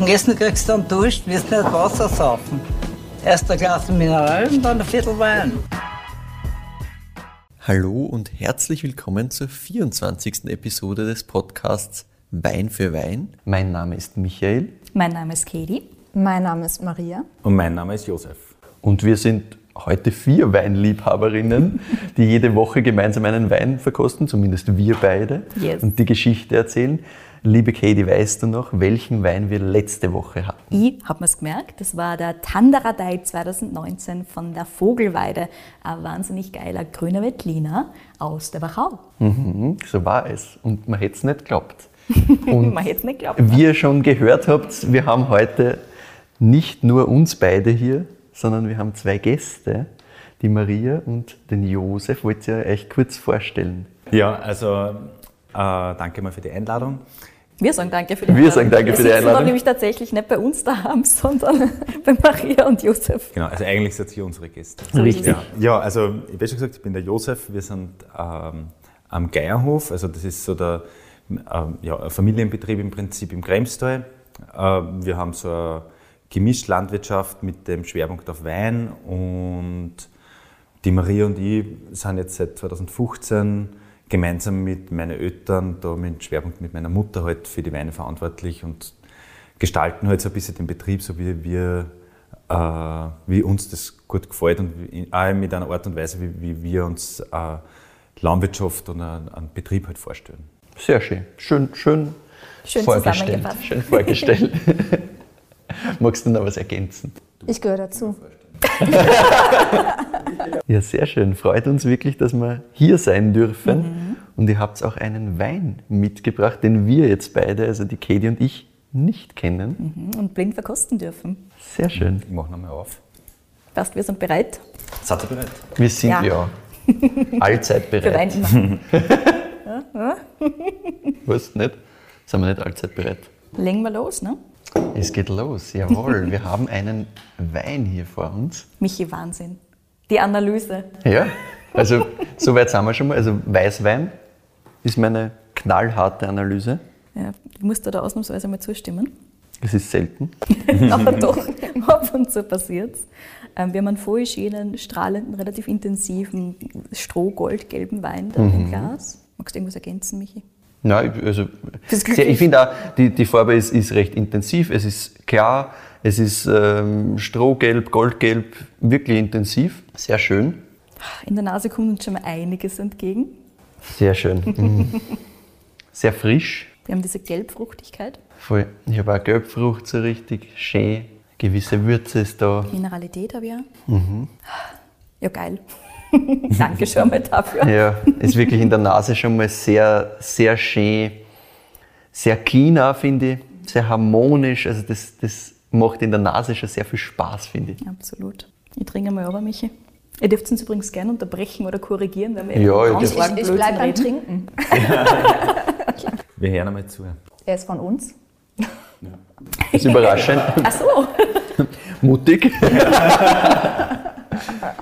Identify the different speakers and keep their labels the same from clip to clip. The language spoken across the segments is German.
Speaker 1: Nach dem Essen kriegst du dann Dusch, wirst nicht Wasser saufen. Erst ein Glas Mineral und dann ein Viertel Wein.
Speaker 2: Hallo und herzlich willkommen zur 24. Episode des Podcasts Wein für Wein. Mein Name ist Michael.
Speaker 3: Mein Name ist Katie.
Speaker 4: Mein Name ist Maria.
Speaker 5: Und mein Name ist Josef.
Speaker 2: Und wir sind heute vier Weinliebhaberinnen, die jede Woche gemeinsam einen Wein verkosten, zumindest wir beide,
Speaker 3: Yes.
Speaker 2: und die Geschichte erzählen. Liebe Katie, weißt du noch, welchen Wein wir letzte Woche hatten?
Speaker 3: Ich habe mir's gemerkt, das war der Tanderadei 2019 von der Vogelweide. Ein wahnsinnig geiler grüner Veltliner aus der Wachau.
Speaker 2: Mhm, so war es. Und man hätte es nicht geglaubt. Und
Speaker 3: Man hätte es nicht geglaubt.
Speaker 2: wie ihr schon gehört habt, wir haben heute nicht nur uns beide hier, sondern wir haben zwei Gäste, die Maria und den Josef. Wollt ihr euch kurz vorstellen?
Speaker 5: Ja, also äh, danke mal für die Einladung.
Speaker 3: Wir sagen danke für die
Speaker 2: Wir sagen danke für die
Speaker 3: Wir
Speaker 2: Einladung.
Speaker 3: da nämlich tatsächlich nicht bei uns daheim, sondern bei Maria und Josef.
Speaker 5: Genau, also eigentlich seid ihr unsere Gäste.
Speaker 2: Richtig.
Speaker 5: Ja, ja also ich habe schon gesagt, ich bin der Josef. Wir sind ähm, am Geierhof, also das ist so der ähm, ja, Familienbetrieb im Prinzip im Kremstal. Äh, wir haben so eine gemischte Landwirtschaft mit dem Schwerpunkt auf Wein und die Maria und ich sind jetzt seit 2015 gemeinsam mit meinen Eltern, da mit Schwerpunkt mit meiner Mutter halt für die Weine verantwortlich und gestalten halt so ein bisschen den Betrieb, so wie wir, äh, wie uns das gut gefällt und wie, auch mit einer Art und Weise, wie, wie wir uns äh, Landwirtschaft und einen, einen Betrieb halt vorstellen.
Speaker 2: Sehr schön. Schön, schön,
Speaker 3: Schön
Speaker 2: vorgestellt.
Speaker 3: zusammengefasst.
Speaker 2: Schön vorgestellt. Magst du noch was ergänzen?
Speaker 4: Ich gehöre dazu.
Speaker 2: Ja, sehr schön. Freut uns wirklich, dass wir hier sein dürfen. Und ihr habt auch einen Wein mitgebracht, den wir jetzt beide, also die Katie und ich, nicht kennen.
Speaker 3: Und blind verkosten dürfen.
Speaker 2: Sehr schön.
Speaker 5: Ich mache nochmal auf.
Speaker 3: Passt, wir sind bereit.
Speaker 5: Seid ihr bereit?
Speaker 2: Wir sind ja,
Speaker 3: Ja.
Speaker 2: allzeit
Speaker 3: Für Wein
Speaker 2: bereit.
Speaker 3: immer.
Speaker 2: Was nicht? Sind wir nicht allzeit bereit?
Speaker 3: Legen wir los, ne?
Speaker 2: Es geht los, jawohl. Wir haben einen Wein hier vor uns.
Speaker 3: Michi, Wahnsinn. Die Analyse.
Speaker 2: Ja, also so weit sind wir schon mal. Also Weißwein ist meine knallharte Analyse.
Speaker 3: Ja, ich muss da ausnahmsweise mal zustimmen.
Speaker 2: Es ist selten.
Speaker 3: Aber doch, ab und zu passiert's. Ähm, wir haben einen voll schönen, strahlenden, relativ intensiven, strohgoldgelben Wein da
Speaker 2: Mhm.
Speaker 3: im Glas. Magst du irgendwas ergänzen, Michi?
Speaker 2: Nein, also sehr, ich finde auch, die, die Farbe ist, ist recht intensiv. Es ist klar, es ist ähm, strohgelb, goldgelb, wirklich intensiv. Sehr schön.
Speaker 3: In der Nase kommt uns schon mal einiges entgegen.
Speaker 2: Sehr schön. Mm. Sehr frisch.
Speaker 3: Wir haben diese Gelbfruchtigkeit,
Speaker 2: Voll. Ich habe auch Gelbfrucht so richtig schön. Gewisse Würze ist da.
Speaker 3: Mineralität habe ich auch.
Speaker 2: Mhm.
Speaker 3: Ja, geil. Danke schon mal dafür.
Speaker 2: Ja, ist wirklich in der Nase schon mal sehr, sehr schön. Sehr clean finde ich. Sehr harmonisch. Also das, das macht in der Nase schon sehr viel Spaß, finde ich.
Speaker 3: Absolut. Ich trinke mal aber, Michi. Ihr dürft uns übrigens gerne unterbrechen oder korrigieren, wenn wir
Speaker 2: Ja,
Speaker 3: argen
Speaker 4: Ich, ich
Speaker 3: Blödsinn
Speaker 4: bleibe beim. Trinken.
Speaker 5: Wir hören einmal zu.
Speaker 4: Er ist von uns.
Speaker 2: Das ist überraschend.
Speaker 3: Ach so.
Speaker 2: Mutig.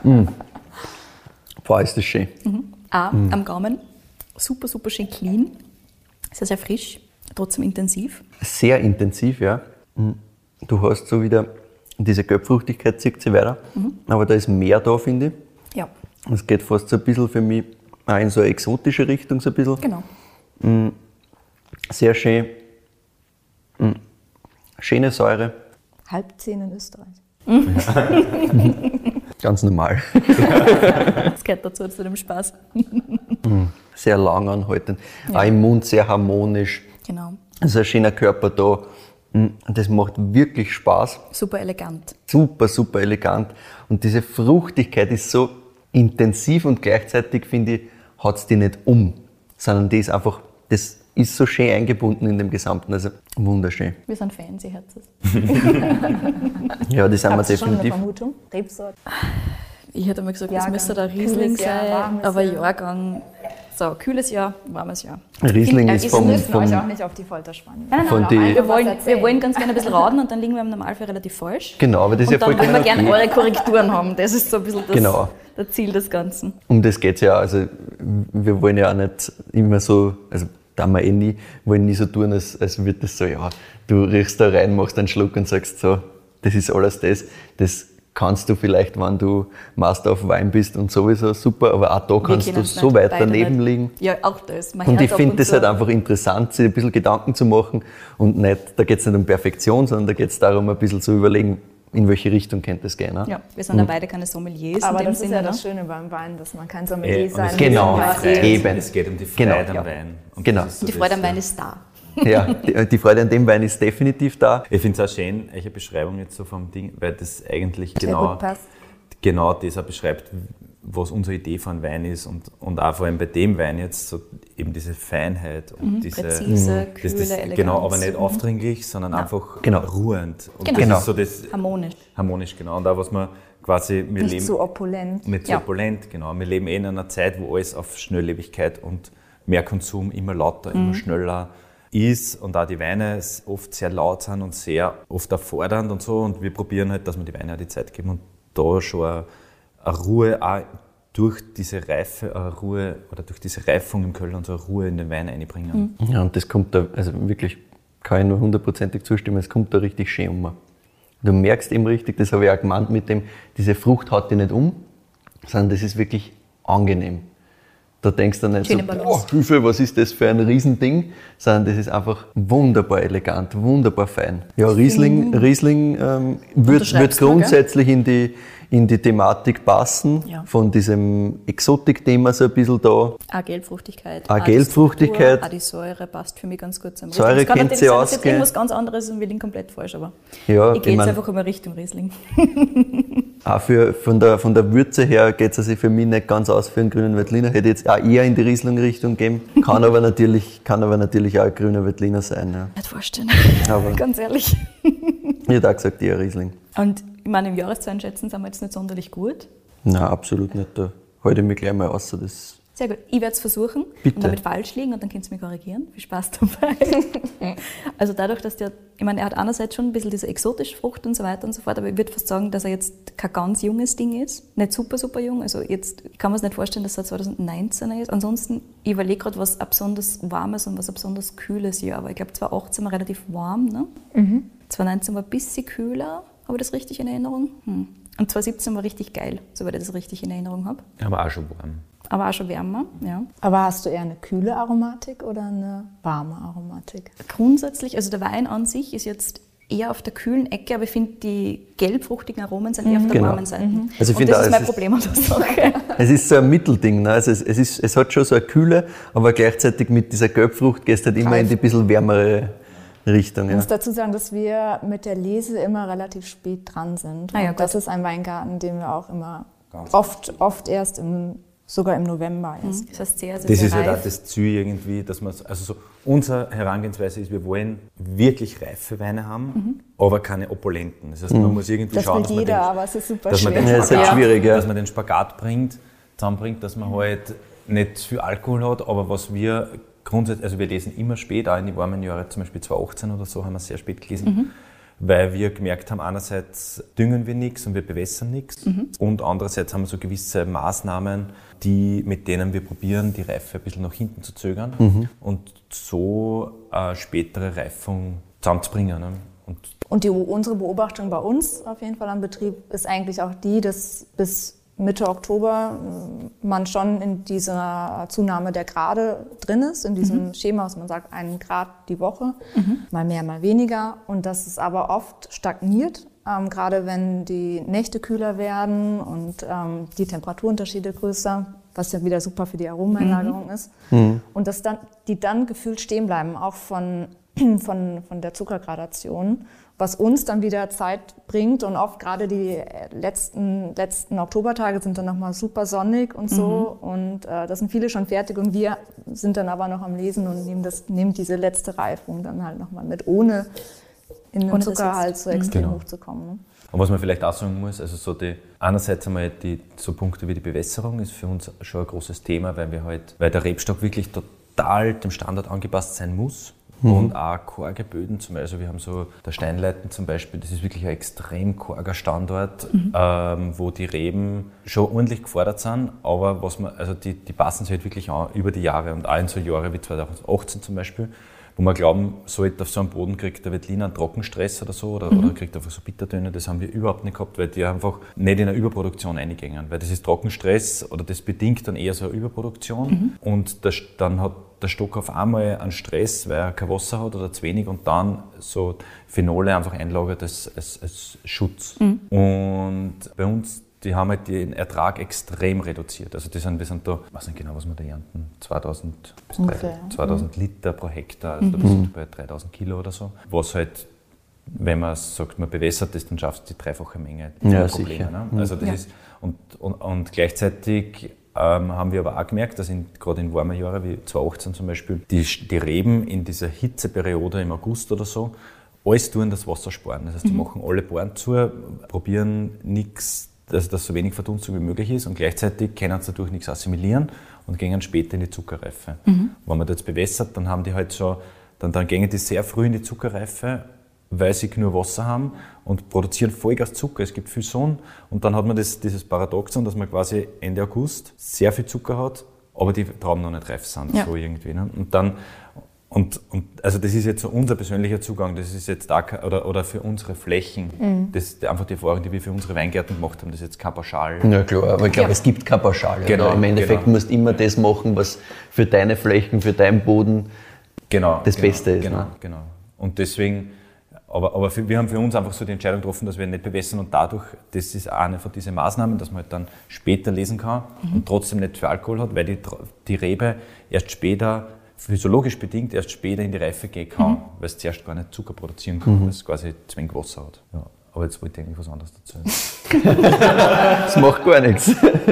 Speaker 2: mm. Boah, ist das schön.
Speaker 3: A,
Speaker 2: Mhm.
Speaker 3: am Gaumen. Super, super schön clean. Sehr, sehr frisch, trotzdem intensiv.
Speaker 2: Sehr intensiv, ja. Mm. Du hast so wieder diese Gelbfruchtigkeit, zieht sie weiter. Aber da ist mehr da, finde ich.
Speaker 3: Ja,
Speaker 2: Es geht fast so ein bisschen für mich auch in so eine exotische Richtung, so ein bisschen.
Speaker 3: genau.
Speaker 2: Sehr schön. Mm. Schöne Säure,
Speaker 4: Halbzehn in Österreich.
Speaker 2: ganz normal.
Speaker 3: Das gehört dazu, zu dem Spaß.
Speaker 2: Sehr lang anhaltend. Auch im Mund sehr harmonisch.
Speaker 3: Genau.
Speaker 2: Also ein schöner Körper da. Mm, Das macht wirklich Spaß.
Speaker 3: Super elegant.
Speaker 2: Super, super elegant. Und diese Fruchtigkeit ist so intensiv und gleichzeitig, finde ich, hat es die nicht um. Sondern die ist einfach, das ist so schön eingebunden in dem Gesamten. Also wunderschön.
Speaker 3: Wir sind Fans, ihr Herzes.
Speaker 2: Ja, das sind wir
Speaker 4: ihr schon eine
Speaker 2: definitiv.
Speaker 4: Vermutung? Rebsort?
Speaker 3: Ich hätte mal gesagt,
Speaker 4: Jahrgang.
Speaker 3: das müsste der Riesling sein, aber
Speaker 4: Jahr.
Speaker 3: Jahrgang, so, kühles Jahr, warmes Jahr.
Speaker 2: Riesling
Speaker 3: Äh,
Speaker 2: ist
Speaker 3: ist
Speaker 2: vom,
Speaker 4: Wir müssen euch auch
Speaker 2: vom
Speaker 4: nicht auf die Folter spannen.
Speaker 3: Nein, nein,
Speaker 2: Von
Speaker 3: nein,
Speaker 2: die-
Speaker 3: wir, wollen, wir wollen ganz gerne ein bisschen raten und dann liegen wir im Normalfall relativ falsch.
Speaker 2: Genau, aber das ist ja
Speaker 3: und dann wollen wir gerne
Speaker 2: okay.
Speaker 3: eure Korrekturen haben. Das ist so ein bisschen das,
Speaker 2: Genau.
Speaker 3: das Ziel des Ganzen.
Speaker 2: Um das geht es ja. Also wir wollen ja auch nicht immer so, also da wir eh nie, wollen nie so tun, als, als würde das so, ja, du riechst da rein, machst einen Schluck und sagst so, das ist alles das. Das kannst du vielleicht, wenn du Master of Wein bist und sowieso super, aber auch da kannst du
Speaker 3: es
Speaker 2: so weit daneben
Speaker 3: nicht.
Speaker 2: liegen.
Speaker 3: Ja, auch das. Man
Speaker 2: Und ich finde das
Speaker 3: zu.
Speaker 2: halt einfach interessant, sich ein bisschen Gedanken zu machen und nicht, da geht es nicht um Perfektion, sondern da geht es darum, ein bisschen zu überlegen, in welche Richtung könnte es gehen. Ne?
Speaker 3: Ja, wir sind ja beide keine Sommeliers
Speaker 4: Aber
Speaker 3: in dem
Speaker 4: das ist
Speaker 3: Sinne.
Speaker 4: ja
Speaker 3: ne?
Speaker 4: das Schöne beim Wein, dass man kein
Speaker 5: Äh,
Speaker 4: Sommelier
Speaker 5: und
Speaker 4: sein
Speaker 5: es
Speaker 4: muss.
Speaker 5: geht
Speaker 2: Genau,
Speaker 5: um die
Speaker 4: Ja,
Speaker 5: Freiheit.
Speaker 2: eben.
Speaker 5: Es geht um die
Speaker 2: Genau,
Speaker 5: Freiheit
Speaker 2: ja.
Speaker 5: am Wein. Und
Speaker 2: Genau.
Speaker 5: ist so
Speaker 3: Die Freude am Wein ist da.
Speaker 2: Ja, die, die Freude an dem Wein ist definitiv da.
Speaker 5: Ich finde es auch schön, eure Beschreibung jetzt so vom Ding, weil das eigentlich
Speaker 4: Sehr
Speaker 5: genau, genau das auch beschreibt, was unsere Idee von Wein ist und, und auch vor allem bei dem Wein jetzt so eben diese Feinheit und diese
Speaker 3: Präzise,
Speaker 5: das,
Speaker 3: kühle
Speaker 5: das,
Speaker 3: Eleganz.
Speaker 5: Genau, aber nicht aufdringlich, sondern einfach
Speaker 2: Genau.
Speaker 5: ruhend. Und
Speaker 3: Genau.
Speaker 5: das
Speaker 2: Genau.
Speaker 5: ist so das
Speaker 3: Harmonisch.
Speaker 5: harmonisch, genau. Und auch was man quasi, wir
Speaker 4: Nicht
Speaker 5: leben
Speaker 4: zu opulent.
Speaker 5: mit so
Speaker 3: Ja.
Speaker 5: opulent, genau. Wir leben eh in einer Zeit, wo alles auf Schnelllebigkeit und mehr Konsum immer lauter,
Speaker 3: Mhm.
Speaker 5: immer schneller ist und auch die Weine oft sehr laut sind und sehr oft auch fordernd und so. Und wir probieren halt, dass wir die Weine auch die Zeit geben und da schon eine, eine Ruhe auch durch diese Reife, Ruhe oder durch diese Reifung im Köln und so eine Ruhe in den Wein einbringen.
Speaker 2: Ja, und das kommt da, also wirklich, kann ich nur hundertprozentig zustimmen, es kommt da richtig schön um. Du merkst eben richtig, das habe ich auch gemeint mit dem, diese Frucht haut dich nicht um, sondern das ist wirklich angenehm. Da denkst du nicht
Speaker 3: Schöne
Speaker 2: so, boah, Hilfe, was ist das für ein Riesending, sondern das ist einfach wunderbar elegant, wunderbar fein. Ja, Riesling, Riesling ähm, wird, wird grundsätzlich in die, in die Thematik passen,
Speaker 3: Ja.
Speaker 2: von diesem Exotik-Thema so ein bisschen da.
Speaker 3: Auch Gelbfruchtigkeit.
Speaker 2: Auch
Speaker 3: die
Speaker 2: Gelbfruchtigkeit.
Speaker 3: Auch die Säure passt für mich ganz gut zum
Speaker 2: Säure
Speaker 3: Es kann
Speaker 2: kennt sie aus,
Speaker 3: jetzt
Speaker 2: gell?
Speaker 3: irgendwas ganz anderes ist und wir liegen komplett falsch, aber
Speaker 2: Ja,
Speaker 3: ich gehe
Speaker 2: ich
Speaker 3: jetzt einfach immer Richtung Riesling.
Speaker 2: Auch für, von, der, von der Würze her geht es also für mich nicht ganz aus für einen grünen Veltliner. Hätte jetzt auch eher in die Riesling-Richtung gehen. Kann aber natürlich, kann aber natürlich auch ein grüner Veltliner sein. Ja.
Speaker 3: Nicht vorstellen.
Speaker 2: Aber
Speaker 3: ganz ehrlich.
Speaker 2: ich hätte auch gesagt, eher Riesling.
Speaker 3: Und ich meine, im Jahreszahlenschätzen sind wir jetzt nicht sonderlich gut.
Speaker 2: Nein, absolut nicht. Da halte ich mich gleich mal aus. Das
Speaker 3: Sehr gut. Ich werde es versuchen
Speaker 2: Bitte.
Speaker 3: und damit falsch liegen und dann könnt ihr mich korrigieren. Viel Spaß dabei. also dadurch, dass der, ich meine, er hat einerseits schon ein bisschen diese exotische Frucht und so weiter und so fort, aber ich würde fast sagen, dass er jetzt kein ganz junges Ding ist. Nicht super, super jung. Also jetzt kann man es nicht vorstellen, dass er 2019er ist. Ansonsten, ich überlege gerade, was ein besonders warmes und was ein besonders kühles Jahr war. Ich glaube, 2018 war relativ warm, ne? 2019 war ein bisschen kühler, habe ich das richtig in Erinnerung? Hm. Und 2017 war richtig geil, soweit ich das richtig in Erinnerung habe.
Speaker 5: Aber auch schon warm.
Speaker 3: Aber auch schon wärmer, ja.
Speaker 4: Aber hast du eher eine kühle Aromatik oder eine warme Aromatik?
Speaker 3: Grundsätzlich, also der Wein an sich ist jetzt eher auf der kühlen Ecke, aber ich finde, die gelbfruchtigen Aromen sind eher auf der
Speaker 2: Genau.
Speaker 3: warmen Seite.
Speaker 2: Also ich
Speaker 3: Und
Speaker 2: finde
Speaker 3: das
Speaker 2: auch,
Speaker 3: ist
Speaker 2: es
Speaker 3: mein
Speaker 2: ist-
Speaker 3: Problem an der Sache.
Speaker 2: Es ist so ein Mittelding. Ne? Also es, es, ist, es hat schon so eine Kühle, aber gleichzeitig mit dieser Gelbfrucht gehst du halt immer in die bisschen wärmere Richtung.
Speaker 4: Ich
Speaker 2: Ja.
Speaker 4: muss dazu sagen, dass wir mit der Lese immer relativ spät dran sind.
Speaker 3: Ah ja,
Speaker 4: das ist ein Weingarten, den wir auch immer oft, oft erst im, sogar im November erst.
Speaker 3: Das heißt sehr, sehr,
Speaker 5: Das ist halt
Speaker 3: reif.
Speaker 5: auch das Ziel irgendwie, dass man, also so, unsere Herangehensweise ist, wir wollen wirklich reife Weine haben, aber keine opulenten. Das heißt, man muss irgendwie
Speaker 4: Das
Speaker 5: schauen, dass man
Speaker 4: jeder,
Speaker 5: den,
Speaker 4: ist super
Speaker 5: dass man den
Speaker 2: Ja, es ist halt
Speaker 5: Spagat,
Speaker 2: schwierig, ja.
Speaker 5: dass man den Spagat bringt, zusammenbringt, dass man halt nicht zu viel Alkohol hat, aber was wir grundsätzlich, also wir lesen immer spät, auch in die warmen Jahre, zum Beispiel 2018 oder so, haben wir sehr spät gelesen, weil wir gemerkt haben, einerseits düngen wir nichts und wir bewässern nichts und andererseits haben wir so gewisse Maßnahmen, die, mit denen wir probieren, die Reife ein bisschen nach hinten zu zögern und so eine spätere Reifung zusammenzubringen. Ne? Und
Speaker 4: Und die, unsere Beobachtung bei uns auf jeden Fall am Betrieb ist eigentlich auch die, dass bis Mitte Oktober äh, man schon in dieser Zunahme der Grade drin ist, in diesem Schema, was man sagt, einen Grad die Woche, mal mehr, mal weniger. Und dass es aber oft stagniert, ähm, gerade wenn die Nächte kühler werden und ähm, die Temperaturunterschiede größer, was ja wieder super für die Aromeneinlagerung ist. Und dass dann, die dann gefühlt stehen bleiben, auch von von, von der Zuckergradation, was uns dann wieder Zeit bringt und oft gerade die letzten, letzten Oktobertage sind dann nochmal super sonnig und so und äh, da sind viele schon fertig und wir sind dann aber noch am Lesen und nehmen, das, nehmen diese letzte Reifung dann halt nochmal mit, ohne in den
Speaker 3: Ohne das
Speaker 4: Zuckerhalt so extrem
Speaker 5: Genau.
Speaker 4: hochzukommen. Ne?
Speaker 5: Und was man vielleicht auch sagen muss, also so die, einerseits einmal die, so Punkte wie die Bewässerung ist für uns schon ein großes Thema, weil wir halt, weil der Rebstock wirklich total dem Standard angepasst sein muss. Und auch karge Böden. Zum Beispiel, also wir haben so der Steinleiten zum Beispiel, das ist wirklich ein extrem karger Standort, ähm, wo die Reben schon ordentlich gefordert sind, aber was man, also die, die passen sich halt wirklich an über die Jahre. Und auch in so Jahre wie 2018 zum Beispiel, wo wir glauben, sollte auf so einem Boden kriegt der Veltliner einen Trockenstress oder so oder, oder kriegt einfach so Bittertöne, das haben wir überhaupt nicht gehabt, weil die einfach nicht in eine Überproduktion eingängen, weil das ist Trockenstress oder das bedingt dann eher so eine Überproduktion. Und das, dann hat der Stock auf einmal einen Stress, weil er kein Wasser hat oder zu wenig und dann so Phenole einfach einlagert als, als, als Schutz. Und bei uns, die haben halt den Ertrag extrem reduziert. Also die sind, wir sind da, ich weiß nicht genau, was wir da ernten, 2000 bis 3000, 2000 Liter pro Hektar, also da bist du bei 3000 Kilo oder so. Was halt, wenn man sagt, man bewässert das, dann schaffst du die dreifache Menge.
Speaker 2: Ja,
Speaker 5: Probleme,
Speaker 2: sicher.
Speaker 5: Ne? Also das ist, und, und, und gleichzeitig ähm, haben wir aber auch gemerkt, dass in, gerade in warmen Jahren wie 2018 zum Beispiel, die, die Reben in dieser Hitzeperiode im August oder so, alles tun, das Wasser sparen. Das heißt, die machen alle Bohren zu, probieren nichts, dass, dass so wenig Verdunstung wie möglich ist und gleichzeitig können sie dadurch nichts assimilieren und gehen später in die Zuckerreife. Wenn man das jetzt bewässert, dann haben die halt schon, dann, dann gehen die sehr früh in die Zuckerreife, weil sie nur Wasser haben und produzieren Vollgas Zucker. Es gibt viel Sonne und dann hat man das, dieses Paradoxon, dass man quasi Ende August sehr viel Zucker hat, aber die Trauben noch nicht reif sind,
Speaker 3: Ja.
Speaker 5: so irgendwie. Ne? Und dann, und, und also das ist jetzt so unser persönlicher Zugang, das ist jetzt kein- oder, oder für unsere Flächen, das ist einfach die Erfahrung, die wir für unsere Weingärten gemacht haben, das ist jetzt kein Pauschal.
Speaker 2: Ja klar, aber ich glaube, es gibt keine Pauschale.
Speaker 5: Genau,
Speaker 2: oder? Im Endeffekt
Speaker 5: genau.
Speaker 2: musst du immer das machen, was für deine Flächen, für deinen Boden
Speaker 5: genau,
Speaker 2: das
Speaker 5: genau,
Speaker 2: Beste ist,
Speaker 5: Genau,
Speaker 2: ne?
Speaker 5: genau. Und deswegen, aber, aber für, wir haben für uns einfach so die Entscheidung getroffen, dass wir nicht bewässern und dadurch, das ist eine von diesen Maßnahmen, dass man halt dann später lesen kann und trotzdem nicht für Alkohol hat, weil die, die Rebe erst später, physiologisch bedingt, erst später in die Reife gehen kann, weil es zuerst gar nicht Zucker produzieren kann, weil es quasi zwingend Wasser hat. Ja. Aber jetzt wollte ich eigentlich was anderes dazu.
Speaker 2: Das macht gar nichts.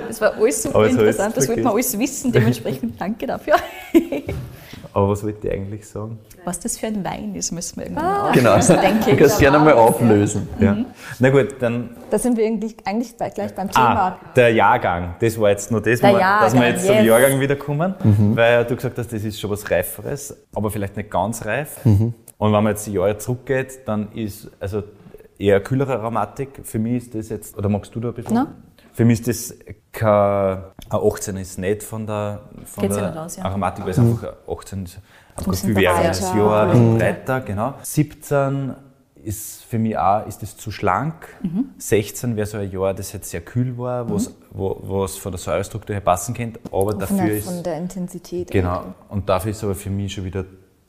Speaker 3: Das war alles super
Speaker 5: so
Speaker 3: interessant, das wollte man alles wissen, dementsprechend danke dafür.
Speaker 5: Aber was wollte ich eigentlich sagen?
Speaker 3: Was das für ein Wein ist, müssen wir irgendwann
Speaker 2: Genau.
Speaker 3: auflösen, denke
Speaker 2: Du
Speaker 3: ich.
Speaker 2: kannst gerne mal auflösen.
Speaker 5: Ja. Na gut, dann
Speaker 4: Da sind wir eigentlich, eigentlich bei, gleich beim
Speaker 5: Ah,
Speaker 4: Thema.
Speaker 5: der Jahrgang. Das war jetzt nur das, wir- dass wir jetzt zum
Speaker 4: yes.
Speaker 5: Jahrgang wiederkommen, weil du gesagt hast, das ist schon was Reiferes, aber vielleicht nicht ganz reif. Und wenn man jetzt die Jahre zurückgeht, dann ist also eher kühlere Aromatik. Für mich ist das jetzt, oder magst du da ein bisschen?
Speaker 4: Na?
Speaker 5: Für mich ist das kein, ein 18 ist nicht von der, von
Speaker 3: Geht's
Speaker 5: der
Speaker 3: aus, ja.
Speaker 5: Aromatik, weil es einfach ein 18 ist einfach
Speaker 4: bisschen
Speaker 5: viel wärmeres. Jahr, ein bisschen breiter, genau. 17 ist für mich auch, ist das zu schlank. 16 wäre so ein Jahr, das jetzt sehr kühl war, wo's- wo es von der Säurestruktur her passen könnte, aber
Speaker 4: Von
Speaker 5: dafür
Speaker 4: der,
Speaker 5: ist,
Speaker 4: von der Intensität.
Speaker 5: genau, und dafür ist aber für mich schon wieder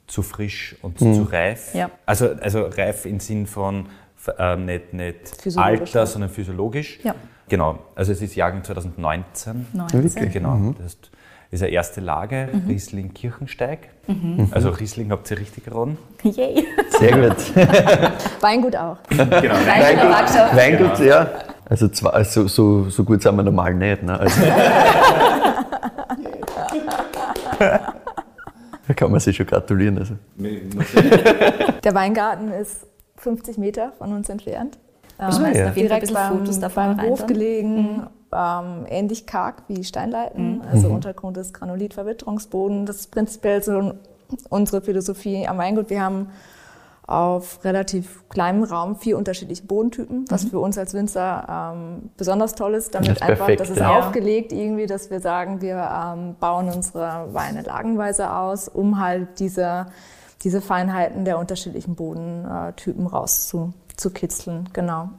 Speaker 5: zu frisch und zu reif.
Speaker 3: Ja.
Speaker 5: Also, also reif im Sinn von ähm, nicht, nicht Alter, sondern physiologisch.
Speaker 3: Ja.
Speaker 5: Genau, also es ist Jahrgang 2019.
Speaker 3: 19.
Speaker 5: Genau, das ist, ist eine erste Lage, Riesling Kirchensteig. Also Riesling habt ihr richtig geraten.
Speaker 3: Yay.
Speaker 2: Sehr gut.
Speaker 4: Weingut auch.
Speaker 5: Genau,
Speaker 2: Weingut, Weingut ja. Also zwei, so, so, so gut sind wir normal nicht. Ne? Also, da kann man sich schon gratulieren. Also.
Speaker 4: Der Weingarten ist 50 Meter von uns entfernt. Ähm,
Speaker 3: Also,
Speaker 2: ja.
Speaker 3: auf jeden Fall ein
Speaker 4: direkt
Speaker 3: bisschen
Speaker 4: beim,
Speaker 3: Fotos davon
Speaker 4: beim Hof
Speaker 3: dann.
Speaker 4: gelegen, ähm, ähnlich karg wie Steinleiten. Also Untergrund ist Granulit-Verwitterungsboden. Das ist prinzipiell so unsere Philosophie am Weingut. Wir haben auf relativ kleinem Raum vier unterschiedliche Bodentypen, was für uns als Winzer ähm, besonders toll ist. Damit
Speaker 2: Das ist
Speaker 4: einfach,
Speaker 2: perfekt,
Speaker 4: das ist
Speaker 2: ja.
Speaker 4: aufgelegt irgendwie, dass wir sagen, wir ähm, bauen unsere Weine lagenweise aus, um halt diese, diese Feinheiten der unterschiedlichen Bodentypen rauszukitzeln. Genau.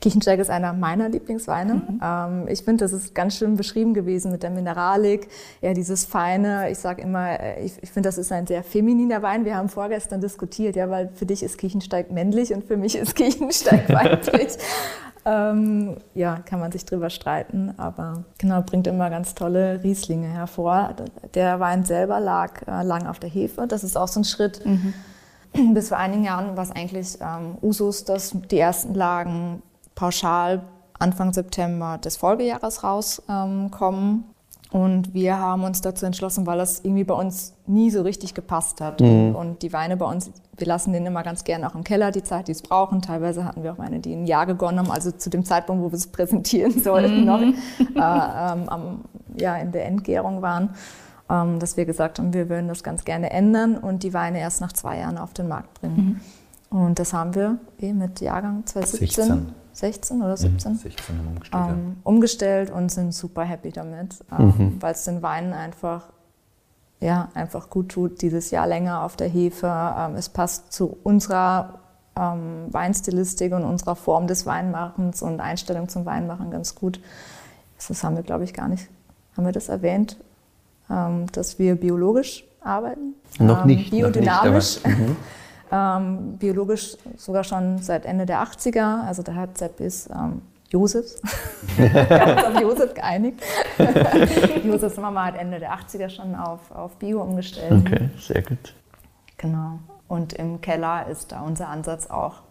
Speaker 4: Kiechensteig ist einer meiner Lieblingsweine. Ähm, ich finde, das ist ganz schön beschrieben gewesen mit der Mineralik, ja dieses Feine. Ich sage immer, äh, ich, ich finde, das ist ein sehr femininer Wein. Wir haben vorgestern diskutiert, ja, weil für dich ist Kiechensteig männlich und für mich ist Kiechensteig weiblich. ähm, ja, kann man sich drüber streiten, aber genau, bringt immer ganz tolle Rieslinge hervor. Der Wein selber lag äh, lang auf der Hefe. Das ist auch so ein Schritt. Bis vor einigen Jahren war es eigentlich ähm, Usus, dass die ersten Lagen pauschal Anfang September des Folgejahres rauskommen. Ähm, und wir haben uns dazu entschlossen, weil das irgendwie bei uns nie so richtig gepasst hat. Und, und die Weine bei uns, wir lassen den immer ganz gerne auch im Keller, die Zeit, die es brauchen. Teilweise hatten wir auch Weine, die ein Jahr gegonnen haben, also zu dem Zeitpunkt, wo wir es präsentieren sollten, noch äh, ähm, am, ja, in der Endgärung waren. Ähm, dass wir gesagt haben, wir würden das ganz gerne ändern und die Weine erst nach zwei Jahren auf den Markt bringen. Mhm. Und das haben wir eh mit Jahrgang 2017, 16, 16 oder 17, mhm,
Speaker 5: 16 haben umgestellt,
Speaker 4: ähm, ja. umgestellt und sind super happy damit, ähm, mhm. weil es den Weinen einfach ja, einfach gut tut, dieses Jahr länger auf der Hefe. Ähm, es passt zu unserer ähm, Weinstilistik und unserer Form des Weinmachens und Einstellung zum Weinmachen ganz gut. Das haben wir, glaube ich, gar nicht. Haben wir das erwähnt, dass wir biologisch arbeiten?
Speaker 2: Noch nicht.
Speaker 4: Biodynamisch.
Speaker 2: Noch nicht, mhm.
Speaker 4: ähm, biologisch sogar schon seit Ende der 80er. Also da hat Sepp bis ähm, haben uns auf Josef geeinigt. Josefs Mama hat Ende der 80er schon auf, auf Bio umgestellt.
Speaker 2: Okay, sehr gut.
Speaker 4: Genau. Und im Keller ist da unser Ansatz auch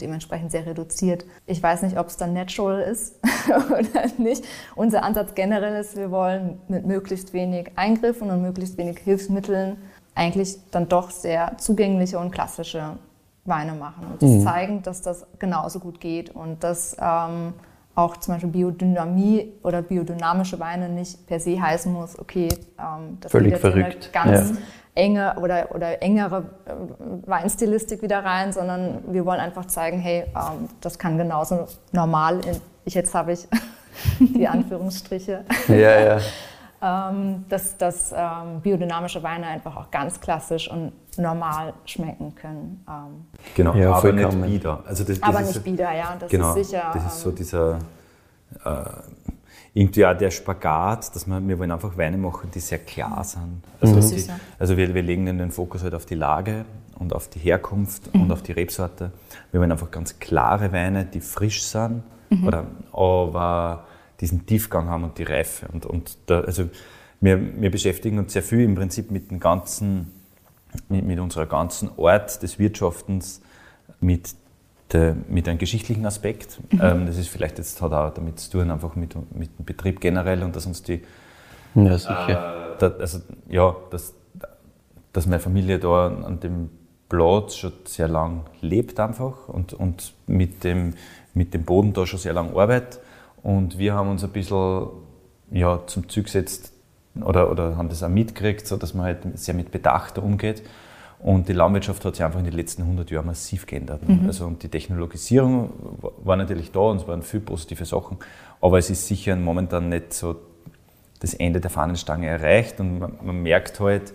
Speaker 4: dementsprechend sehr reduziert. Ich weiß nicht, ob es dann natural ist oder nicht. Unser Ansatz generell ist, wir wollen mit möglichst wenig Eingriffen und möglichst wenig Hilfsmitteln eigentlich dann doch sehr zugängliche und klassische Weine machen und das mhm. zeigen, dass das genauso gut geht und dass ähm, auch zum Beispiel Biodynamie oder biodynamische Weine nicht per se heißen muss, okay, ähm, das
Speaker 2: Völlig verrückt.
Speaker 4: ganz ja. Enge oder, oder engere äh, Weinstilistik wieder rein, sondern wir wollen einfach zeigen, hey, ähm, das kann genauso normal, in, ich jetzt habe ich die Anführungsstriche.
Speaker 2: ja, ja.
Speaker 4: ähm, dass, dass ähm, biodynamische Weine einfach auch ganz klassisch und normal schmecken können.
Speaker 5: Ähm. Genau, ja, aber nicht bieder.
Speaker 4: Also das, das aber nicht bieder, ja.
Speaker 5: Das genau, ist sicher. Das ist so ähm, dieser äh, irgendwie auch der Spagat, dass wir, wir wollen einfach Weine machen, die sehr klar sind. Also, mhm. die, also wir, wir legen den Fokus halt auf die Lage und auf die Herkunft mhm. und auf die Rebsorte. Wir wollen einfach ganz klare Weine, die frisch sind, mhm. oder, aber diesen Tiefgang haben und die Reife. Und, und da, also wir, wir beschäftigen uns sehr viel im Prinzip mit dem ganzen, mit, mit unserer ganzen Art des Wirtschaftens, mit, der, mit einem geschichtlichen Aspekt. Mhm. Ähm, das ist vielleicht jetzt hat auch damit zu tun, einfach mit, mit dem Betrieb generell und dass uns die
Speaker 2: ja, sicher.
Speaker 5: Äh, da, also, ja, dass, dass meine Familie da an dem Platz schon sehr lang lebt einfach und, und mit, dem, mit dem Boden da schon sehr lange arbeitet und wir haben uns ein bisschen ja, zum Zug gesetzt oder, oder haben das auch mitgekriegt, so dass man halt sehr mit Bedacht umgeht. Und die Landwirtschaft hat sich einfach in den letzten 100 Jahren massiv geändert. Mhm. Also, und die Technologisierung war natürlich da und es waren viele positive Sachen, aber es ist sicher momentan nicht so das Ende der Fahnenstange erreicht und man, man merkt halt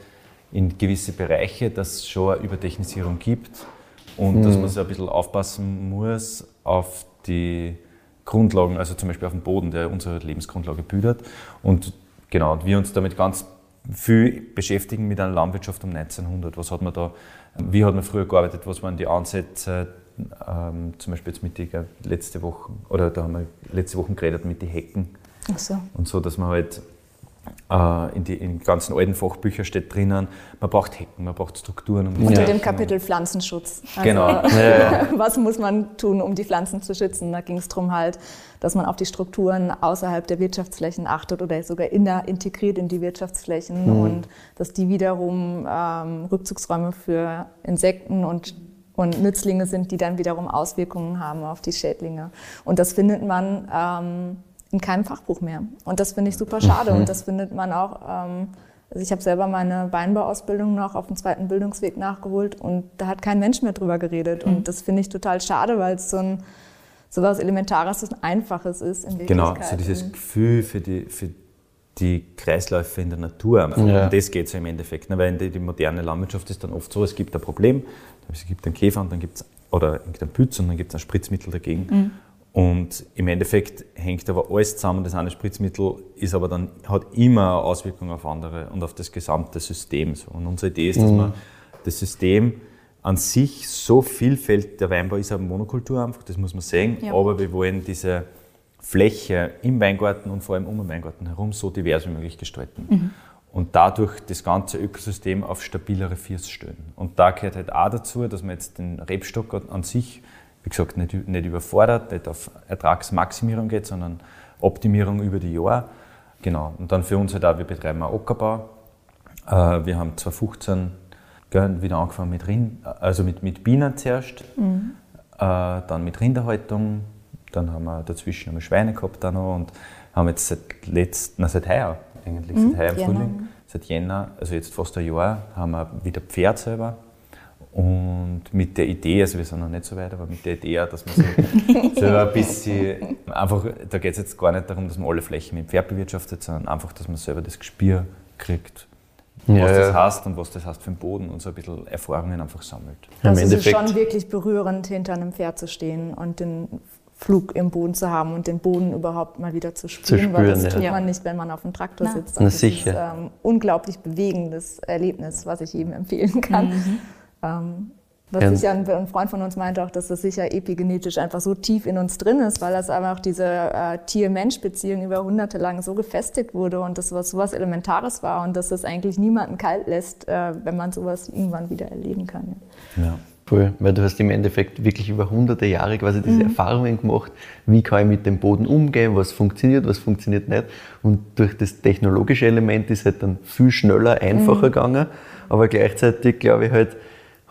Speaker 5: in gewisse Bereiche, dass es schon eine Übertechnisierung gibt und mhm. dass man so ein bisschen aufpassen muss auf die Grundlagen, also zum Beispiel auf dem Boden, der unsere Lebensgrundlage bildet. Und genau, wir uns damit ganz viel beschäftigen mit einer Landwirtschaft um 1900. Was hat man da, wie hat man früher gearbeitet, was waren die Ansätze, ähm, zum Beispiel jetzt mit die letzte Woche, oder da haben wir letzte Woche geredet mit den Hecken.
Speaker 4: Ach so.
Speaker 5: Und so, dass man halt in, die, in ganzen alten Fachbüchern steht drinnen, man braucht Hecken, man braucht Strukturen.
Speaker 4: Um Unter ja. dem Kapitel Pflanzenschutz.
Speaker 5: Also, genau.
Speaker 4: was muss man tun, um die Pflanzen zu schützen? Da ging es darum halt, dass man auf die Strukturen außerhalb der Wirtschaftsflächen achtet oder sogar in der, integriert in die Wirtschaftsflächen mhm. und dass die wiederum ähm, Rückzugsräume für Insekten und und Nützlinge sind, die dann wiederum Auswirkungen haben auf die Schädlinge. Und das findet man ähm, in keinem Fachbuch mehr. Und das finde ich super schade. Mhm. Und das findet man auch. Ähm, also ich habe selber meine Weinbauausbildung noch auf dem zweiten Bildungsweg nachgeholt und da hat kein Mensch mehr drüber geredet. Mhm. Und das finde ich total schade, weil es so ein so was Elementares und Einfaches ist in
Speaker 5: Genau, so dieses Gefühl für die, für die Kreisläufe in der Natur. Ja. Um das geht es ja im Endeffekt. Ne? Weil die, die, moderne Landwirtschaft ist dann oft so, es gibt ein Problem, es gibt einen Käfer und dann gibt es, oder irgendeinen Pütz und dann gibt es ein Spritzmittel dagegen. Mhm. Und im Endeffekt hängt aber alles zusammen. Das eine Spritzmittel ist aber dann, hat immer eine Auswirkung auf andere und auf das gesamte System. Und unsere Idee ist, dass mhm. man das System an sich so vielfältig, der Weinbau ist eine Monokultur einfach, das muss man sehen, ja. aber wir wollen diese Fläche im Weingarten und vor allem um den Weingarten herum so divers wie möglich gestalten. Mhm. Und dadurch das ganze Ökosystem auf stabilere Füße stellen. Und da gehört halt auch dazu, dass man jetzt den Rebstock an sich wie gesagt, nicht, nicht überfordert, nicht auf Ertragsmaximierung geht, sondern Optimierung über die Jahre. Genau. Und dann für uns halt auch, wir betreiben auch Ockerbau. Äh, wir haben 2015 wieder angefangen mit Rind, also mit, mit Bienen zuerst, mhm. Äh, dann mit Rinderhaltung, dann haben wir dazwischen haben wir Schweine gehabt auch noch und haben jetzt seit letzten, seit heuer eigentlich, mhm. seit heuer im Frühling, seit Jänner, also jetzt fast ein Jahr, haben wir wieder Pferd selber. Und mit der Idee, also wir sind noch nicht so weit, aber mit der Idee, dass man so selber ein bisschen, einfach, da geht es jetzt gar nicht darum, dass man alle Flächen mit Pferd bewirtschaftet, sondern einfach, dass man selber das Gespür kriegt,
Speaker 2: Ja,
Speaker 5: was das
Speaker 2: ja.
Speaker 5: heißt und was das heißt für den Boden und so ein bisschen Erfahrungen einfach sammelt.
Speaker 4: Also es ist schon wirklich berührend, hinter einem Pferd zu stehen und den Flug im Boden zu haben und den Boden überhaupt mal wieder zu spüren, weil
Speaker 2: spüren,
Speaker 4: das tut
Speaker 3: ja.
Speaker 4: man nicht, wenn man auf dem Traktor
Speaker 3: Na.
Speaker 4: sitzt.
Speaker 2: Na,
Speaker 4: das
Speaker 2: sicher.
Speaker 4: ist ähm, unglaublich bewegendes Erlebnis, was ich jedem empfehlen kann. Ähm, was
Speaker 2: Ja.
Speaker 4: sicher ein, Freund von uns meinte auch, dass das sicher epigenetisch einfach so tief in uns drin ist, weil das einfach diese äh, Tier-Mensch-Beziehung über Hunderte lang so gefestigt wurde und das was sowas Elementares war und dass das eigentlich niemanden kalt lässt, äh, wenn man sowas irgendwann wieder erleben kann. Ja.
Speaker 5: Ja.
Speaker 2: Voll, weil du hast im Endeffekt wirklich über hunderte Jahre quasi diese Erfahrungen gemacht, wie kann ich mit dem Boden umgehen, was funktioniert, was funktioniert nicht. Und durch das technologische Element ist halt dann viel schneller, einfacher gegangen, aber gleichzeitig glaube ich halt,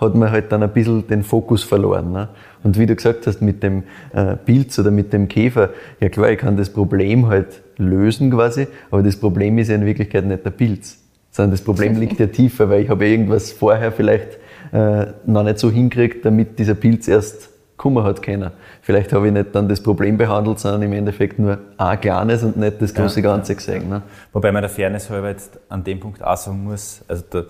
Speaker 2: hat man halt dann ein bisschen den Fokus verloren. Ne? Und wie du gesagt hast, mit dem äh, Pilz oder mit dem Käfer, ja klar, ich kann das Problem halt lösen quasi, aber das Problem ist ja in Wirklichkeit nicht der Pilz, sondern das Problem liegt ja tiefer, weil ich habe ja irgendwas vorher vielleicht äh, noch nicht so hinkriegt, damit dieser Pilz erst kommen hat können. Vielleicht habe ich nicht dann das Problem behandelt, sondern im Endeffekt nur ein kleines und nicht das große
Speaker 5: Ja,
Speaker 2: Ganze gesehen. Ne?
Speaker 5: Wobei man der Fairness halber jetzt an dem Punkt auch sagen muss, also der,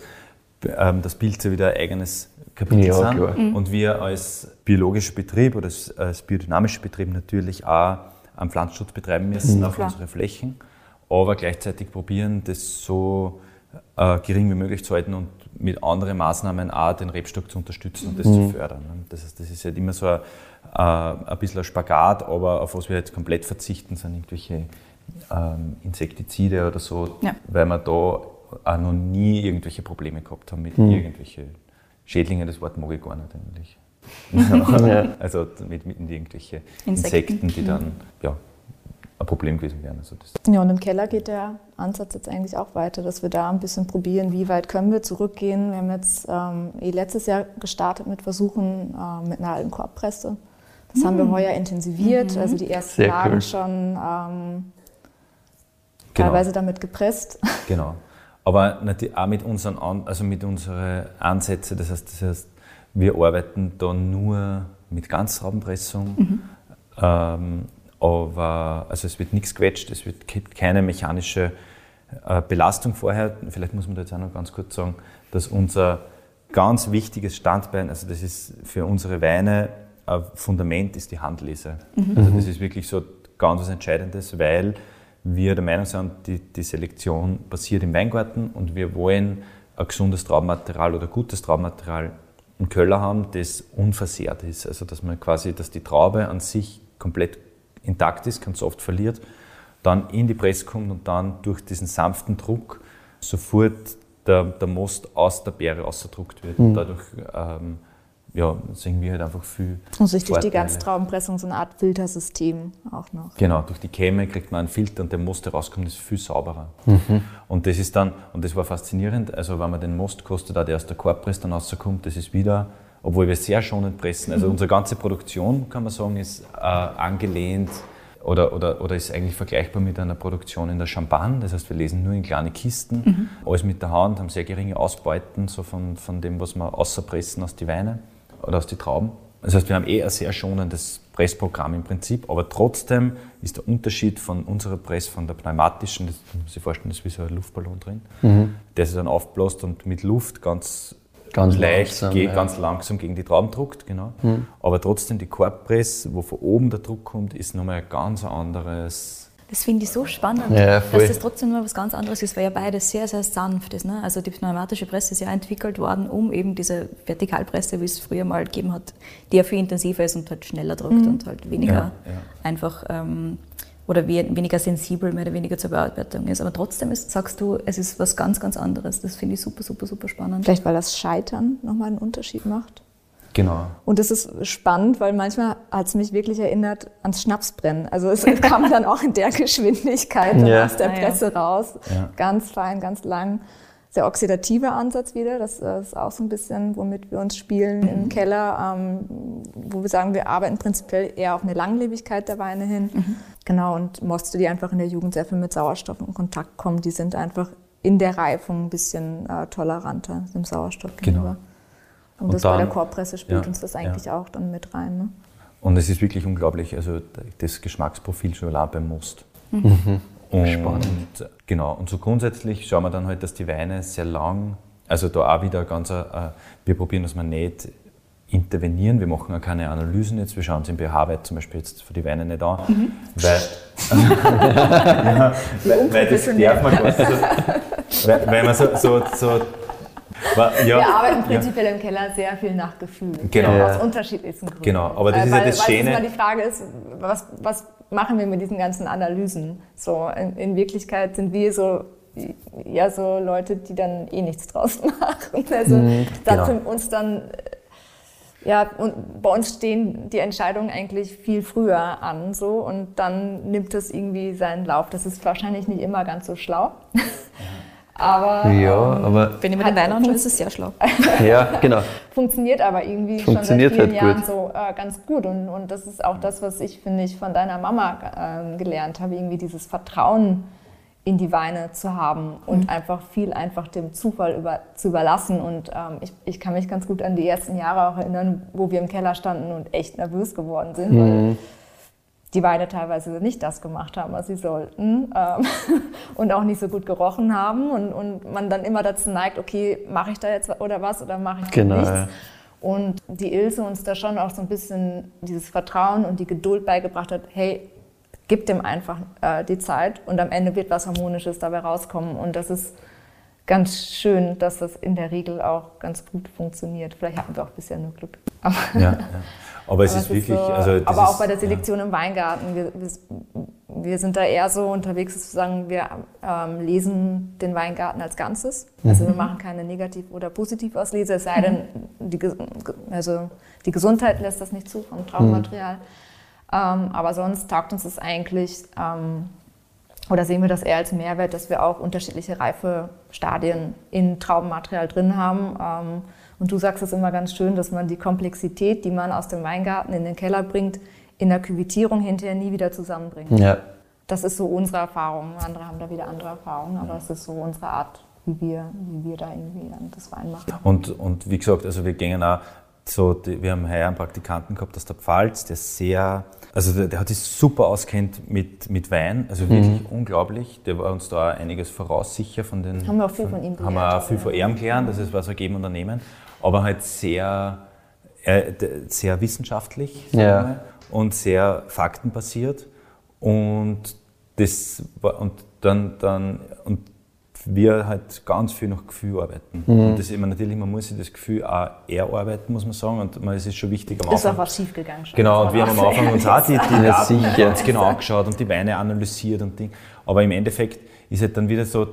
Speaker 5: ähm, das Pilze wieder ein eigenes Kapitel
Speaker 2: Ja,
Speaker 5: sind
Speaker 2: klar.
Speaker 5: und wir als biologischer Betrieb oder als, als biodynamischer Betrieb natürlich auch einen Pflanzenschutz betreiben müssen auf
Speaker 3: Klar.
Speaker 5: unsere Flächen, aber gleichzeitig probieren, das so äh, gering wie möglich zu halten und mit anderen Maßnahmen auch den Rebstock zu unterstützen und das zu fördern. ne? Das heißt, das ist halt immer so ein, äh, ein bisschen ein Spagat, aber auf was wir jetzt komplett verzichten, sind irgendwelche ähm, Insektizide oder so,
Speaker 3: Ja.
Speaker 5: weil wir da auch noch nie irgendwelche Probleme gehabt haben mit irgendwelchen Schädlingen, das Wort mag ich gar nicht eigentlich.
Speaker 2: Ja.
Speaker 5: Also mit, mit irgendwelche
Speaker 3: Insekten.
Speaker 5: Insekten, die dann ja, ein Problem gewesen wären. Also das,
Speaker 4: Ja, und im Keller geht der Ansatz jetzt eigentlich auch weiter, dass wir da ein bisschen probieren, wie weit können wir zurückgehen. Wir haben jetzt ähm, eh letztes Jahr gestartet mit Versuchen äh, mit einer alten Korbpresse. Das haben wir heuer intensiviert, also die ersten
Speaker 2: Sehr
Speaker 4: Lagen
Speaker 2: cool.
Speaker 4: schon ähm,
Speaker 5: Genau.
Speaker 4: teilweise damit gepresst.
Speaker 5: Genau. Aber natürlich auch mit unseren, An also mit unseren Ansätzen, das heißt, das heißt, wir arbeiten da nur mit Ganztraubenpressung, ähm, aber also es wird nichts quetscht, es wird gibt keine mechanische äh, Belastung vorher. Vielleicht muss man da jetzt auch noch ganz kurz sagen, dass unser ganz wichtiges Standbein, also das ist für unsere Weine ein Fundament, ist die Handlese. Also das ist wirklich so ganz was Entscheidendes, weil wir der Meinung sind, die, die Selektion passiert im Weingarten und wir wollen ein gesundes Traubenmaterial oder gutes Traubenmaterial im Keller haben, das unversehrt ist. Also dass man quasi, dass die Traube an sich komplett intakt ist, ganz oft verliert, dann in die Presse kommt und dann durch diesen sanften Druck sofort der, der Most aus der Beere ausgedruckt wird. Und dadurch ähm, ja, sehen wir halt einfach viel.
Speaker 4: Und sich durch die
Speaker 5: Vorteile.
Speaker 4: Ganztraubenpressung so eine Art Filtersystem auch noch.
Speaker 5: Genau, durch die Käme kriegt man einen Filter und der Most, der rauskommt, ist viel sauberer. Und das ist dann, und das war faszinierend, also wenn man den Most kostet, da der aus der Korbpresse dann rauskommt, das ist wieder, obwohl wir sehr schonend pressen, also unsere ganze Produktion, kann man sagen, ist äh, angelehnt oder, oder, oder ist eigentlich vergleichbar mit einer Produktion in der Champagne. Das heißt, wir lesen nur in kleine Kisten, alles mit der Hand, haben sehr geringe Ausbeuten so von, von dem, was wir außerpressen aus die Weine oder aus die Trauben. Das heißt, wir haben eh ein sehr schonendes Pressprogramm im Prinzip, aber trotzdem ist der Unterschied von unserer Press, von der pneumatischen, das muss sich vorstellen, das ist wie so ein Luftballon drin, der sich dann aufbläst und mit Luft ganz,
Speaker 2: Ganz
Speaker 5: leicht,
Speaker 2: langsam,
Speaker 5: geht,
Speaker 2: ja.
Speaker 5: ganz langsam gegen die Trauben druckt, genau. Aber trotzdem die Korbpress, wo von oben der Druck kommt, ist nochmal ein ganz anderes.
Speaker 3: Das finde ich so spannend,
Speaker 2: Ja,
Speaker 3: dass das trotzdem nur was ganz anderes ist, weil ja beides sehr, sehr sanft ist. Ne? Also die pneumatische Presse ist ja entwickelt worden, um eben diese Vertikalpresse, wie es früher mal gegeben hat, die ja viel intensiver ist und halt schneller drückt und halt weniger
Speaker 5: Ja, ja.
Speaker 3: einfach ähm, oder we weniger sensibel, mehr oder weniger zur Bearbeitung ist. Aber trotzdem ist, sagst du, es ist was ganz, ganz anderes. Das finde ich super, super, super spannend.
Speaker 4: Vielleicht weil das Scheitern nochmal einen Unterschied macht.
Speaker 5: Genau.
Speaker 4: Und das ist spannend, weil manchmal hat es mich wirklich erinnert ans Schnapsbrennen. Also es kam dann auch in der Geschwindigkeit
Speaker 2: Ja.
Speaker 4: aus der
Speaker 3: Ah, ja.
Speaker 4: Presse raus.
Speaker 5: Ja.
Speaker 4: Ganz fein, ganz lang. Sehr oxidativer Ansatz wieder. Das ist auch so ein bisschen, womit wir uns spielen im Keller, ähm, wo wir sagen, wir arbeiten prinzipiell eher auf eine Langlebigkeit der Weine hin. Genau, und Moste, die einfach in der Jugend sehr viel mit Sauerstoff in Kontakt kommen, die sind einfach in der Reifung ein bisschen äh, toleranter dem Sauerstoff
Speaker 5: Genau.
Speaker 4: Und,
Speaker 5: Und
Speaker 4: das bei der
Speaker 5: dann-
Speaker 4: Korbpresse spielt
Speaker 5: ja,
Speaker 4: uns das eigentlich auch dann mit rein. Ne?
Speaker 5: Und es ist wirklich unglaublich, also das Geschmacksprofil schon allein beim Most. Und,
Speaker 2: Spannend.
Speaker 5: Genau, und so grundsätzlich schauen wir dann halt, dass die Weine sehr lang, also da auch wieder ganz, äh, wir probieren, dass wir nicht intervenieren, wir machen auch keine Analysen jetzt, wir schauen uns im pH-Wert zum Beispiel jetzt für die Weine nicht an, weil, ja, weil, weil das darf man gar nicht. Weil, weil man so, so, so wa- ja,
Speaker 4: Wir arbeiten
Speaker 5: ja.
Speaker 4: prinzipiell im Keller sehr viel nach Gefühl.
Speaker 5: Genau.
Speaker 4: Aus
Speaker 2: Ja.
Speaker 4: unterschiedlichsten Gründen.
Speaker 5: Genau, aber das
Speaker 4: Äh,
Speaker 5: ist ja
Speaker 4: weil,
Speaker 5: das
Speaker 4: weil
Speaker 5: Schöne-
Speaker 4: immer die Frage ist, was, was machen wir mit diesen ganzen Analysen? So, in, in Wirklichkeit sind wir so, ja, so Leute, die dann eh nichts draus machen. Also, da
Speaker 5: genau.
Speaker 4: für uns dann, ja, und bei uns stehen die Entscheidungen eigentlich viel früher an, so, und dann nimmt es irgendwie seinen Lauf. Das ist wahrscheinlich nicht immer ganz so schlau. Aber
Speaker 2: Ja, aber
Speaker 3: Wenn ich mir den Wein anschaue, ist es sehr schlau.
Speaker 2: ja, genau.
Speaker 4: funktioniert aber irgendwie
Speaker 2: Funktioniert
Speaker 4: schon seit vielen
Speaker 2: halt
Speaker 4: Jahren
Speaker 2: gut.
Speaker 4: so äh, ganz gut. Und, und das ist auch das, was ich, finde ich, von deiner Mama ähm, gelernt habe, irgendwie dieses Vertrauen in die Weine zu haben und
Speaker 2: Mhm.
Speaker 4: einfach viel einfach dem Zufall über, zu überlassen. Und ähm, ich, ich kann mich ganz gut an die ersten Jahre auch erinnern, wo wir im Keller standen und echt nervös geworden sind,
Speaker 2: Mhm.
Speaker 4: weil die Weine teilweise nicht das gemacht haben, was sie sollten ähm, und auch nicht so gut gerochen haben und, und man dann immer dazu neigt, okay, mache ich da jetzt oder was oder mache ich
Speaker 2: Genau,
Speaker 4: nichts. Und die Ilse uns da schon auch so ein bisschen dieses Vertrauen und die Geduld beigebracht hat, hey, gib dem einfach äh, die Zeit und am Ende wird was Harmonisches dabei rauskommen. Und das ist ganz schön, dass das in der Regel auch ganz gut funktioniert. Vielleicht hatten wir auch bisher nur Glück.
Speaker 5: Ja, ja. Aber es
Speaker 4: aber
Speaker 5: ist wirklich,
Speaker 4: so,
Speaker 5: also
Speaker 4: aber auch
Speaker 5: ist,
Speaker 4: bei der Selektion im Weingarten. Wir, wir, wir sind da eher so unterwegs, dass wir sagen, wir ähm, lesen den Weingarten als Ganzes. Also wir machen keine Negativ- oder Positivauslese, es sei denn, die, also die Gesundheit lässt das nicht zu vom Traubenmaterial. Ähm, aber sonst taugt uns das eigentlich, ähm, oder sehen wir das eher als Mehrwert, dass wir auch unterschiedliche Reifestadien in Traubenmaterial drin haben. Und du sagst es immer ganz schön, dass man die Komplexität, die man aus dem Weingarten in den Keller bringt, in der Küvitierung hinterher nie wieder zusammenbringt.
Speaker 2: Ja.
Speaker 4: Das ist so unsere Erfahrung. Andere haben da wieder andere Erfahrungen, aber es ist so unsere Art, wie wir, wie wir da irgendwie dann das Wein machen.
Speaker 5: Und, und wie gesagt, also wir gehen auch so, die, wir haben heuer einen Praktikanten gehabt aus der Pfalz, der sehr, also der, der hat sich super auskennt mit, mit Wein, also wirklich unglaublich. Der war uns da einiges voraus sicher von den.
Speaker 4: Haben wir auch viel von ihm
Speaker 5: Haben
Speaker 4: gelernt,
Speaker 5: wir auch
Speaker 4: also,
Speaker 5: viel von ihm gelernt, das ist was er geben und nehmen, aber halt sehr, äh, sehr wissenschaftlich
Speaker 2: Ja.
Speaker 5: mal, und sehr faktenbasiert und das war, und dann, dann, und wir halt ganz viel nach Gefühl arbeiten. Und das ist immer natürlich, man muss sich das Gefühl auch erarbeiten, muss man sagen. Und man, es ist schon wichtig am
Speaker 4: Ist auch
Speaker 5: Anfang.
Speaker 4: was schiefgegangen schon.
Speaker 5: Genau, und wir haben am
Speaker 4: auch
Speaker 5: Anfang uns auch die, die
Speaker 2: Ja,
Speaker 5: Daten ganz genau angeschaut und die Weine analysiert und Ding. Aber im Endeffekt ist halt dann wieder so,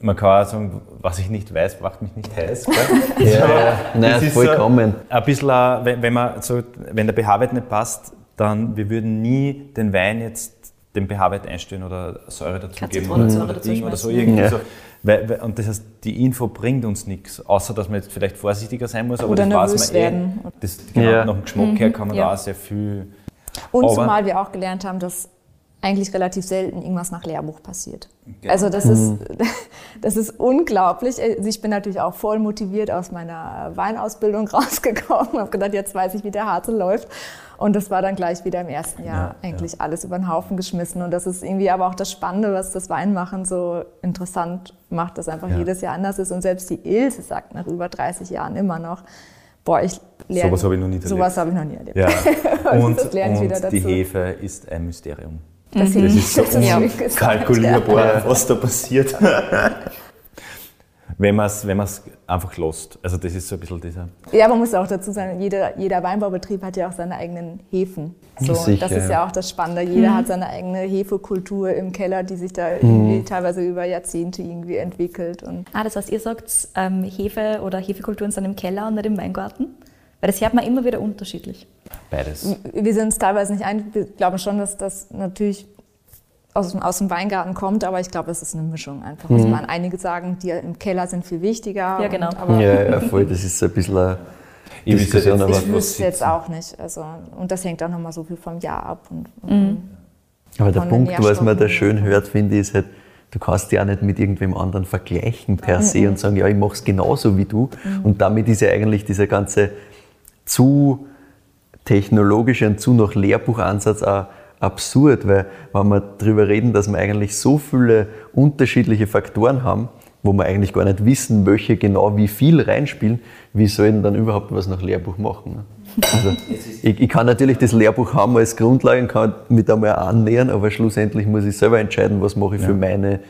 Speaker 5: man kann auch sagen, was ich nicht weiß, macht mich nicht heiß. Gell?
Speaker 2: Ja, ja. Nein,
Speaker 5: ist
Speaker 2: vollkommen.
Speaker 5: So ein bisschen, wenn, wenn, man so, wenn der pH-Wert nicht passt, dann wir würden nie den Wein jetzt den pH-Wert einstellen oder Säure dazugeben oder,
Speaker 3: Zitronensäure
Speaker 5: oder Ding oder so irgendwie
Speaker 2: Ja.
Speaker 5: so. Weil, weil, und das heißt, die Info bringt uns nichts, außer dass man jetzt vielleicht vorsichtiger sein muss, aber
Speaker 4: Oder
Speaker 5: das weiß
Speaker 4: nervös
Speaker 5: man
Speaker 4: werden.
Speaker 5: eh. Das, genau,
Speaker 2: Ja.
Speaker 5: Nach dem Geschmack her kann man
Speaker 3: ja.
Speaker 5: da auch sehr viel.
Speaker 4: Und
Speaker 5: Aber-
Speaker 4: zumal wir auch gelernt haben, dass eigentlich relativ selten irgendwas nach Lehrbuch passiert.
Speaker 5: Genau.
Speaker 4: Also das ist, das ist unglaublich. Also ich bin natürlich auch voll motiviert aus meiner Weinausbildung rausgekommen, habe gedacht, jetzt weiß ich, wie der Harte läuft. Und das war dann gleich wieder im ersten Jahr
Speaker 5: Ja,
Speaker 4: eigentlich alles über den Haufen geschmissen. Und das ist irgendwie aber auch das Spannende, was das Weinmachen so interessant macht, dass einfach
Speaker 5: Ja.
Speaker 4: jedes Jahr anders ist. Und selbst die Ilse sagt nach über 30 Jahren immer noch, boah, ich lerne...
Speaker 5: Sowas habe ich noch nie erlebt.
Speaker 4: Sowas habe ich noch nie erlebt.
Speaker 5: Ja. Und,
Speaker 4: ich wieder
Speaker 5: und die. Hefe ist ein Mysterium.
Speaker 4: Das,
Speaker 5: Das ist so
Speaker 4: das gesagt,
Speaker 5: unkalkulierbar, was da passiert. wenn man es wenn man's einfach lässt. Also das ist so ein bisschen dieser...
Speaker 4: Ja, man muss auch dazu sagen, jeder, jeder Weinbaubetrieb hat ja auch seine eigenen Hefen. So,
Speaker 2: Sicher,
Speaker 4: das ist ja
Speaker 2: ja.
Speaker 4: auch das Spannende. Jeder hat seine eigene Hefekultur im Keller, die sich da irgendwie teilweise über Jahrzehnte irgendwie entwickelt. Und
Speaker 3: Ah, das heißt, ihr sagt, ähm, Hefe oder Hefekulturen sind im Keller und nicht im Weingarten? Weil das hört man immer wieder unterschiedlich.
Speaker 5: Beides.
Speaker 4: wir sind uns teilweise nicht ein. Wir glauben schon, dass das natürlich aus, dem- aus dem Weingarten kommt, aber ich glaube, es ist eine Mischung einfach. Also man, einige sagen, die im Keller sind viel wichtiger.
Speaker 3: Ja, genau.
Speaker 4: Und, aber
Speaker 2: Ja, ja, voll. Das ist so ein bisschen eine
Speaker 5: Ich wüsste
Speaker 2: Diskussion,
Speaker 5: jetzt
Speaker 4: ich wüsste jetzt auch nicht. Also, und das hängt auch nochmal so viel vom Jahr ab. Und, und
Speaker 2: aber der Punkt, was man da schön hört, finde ich, ist halt, du kannst dich auch nicht mit irgendwem anderen vergleichen per se und sagen, ja, ich mache es genauso wie du. Und damit ist ja eigentlich dieser ganze zu technologische und zu nach Lehrbuchansatz auch absurd, weil wenn wir darüber reden, dass wir eigentlich so viele unterschiedliche Faktoren haben, wo wir eigentlich gar nicht wissen, welche genau wie viel reinspielen, wie sollen dann überhaupt was nach Lehrbuch machen? Ne? Also ich, ich, kann natürlich das Lehrbuch haben als Grundlage und kann mich da mal annähern, aber schlussendlich muss ich selber entscheiden, was mache ich ja. für meine,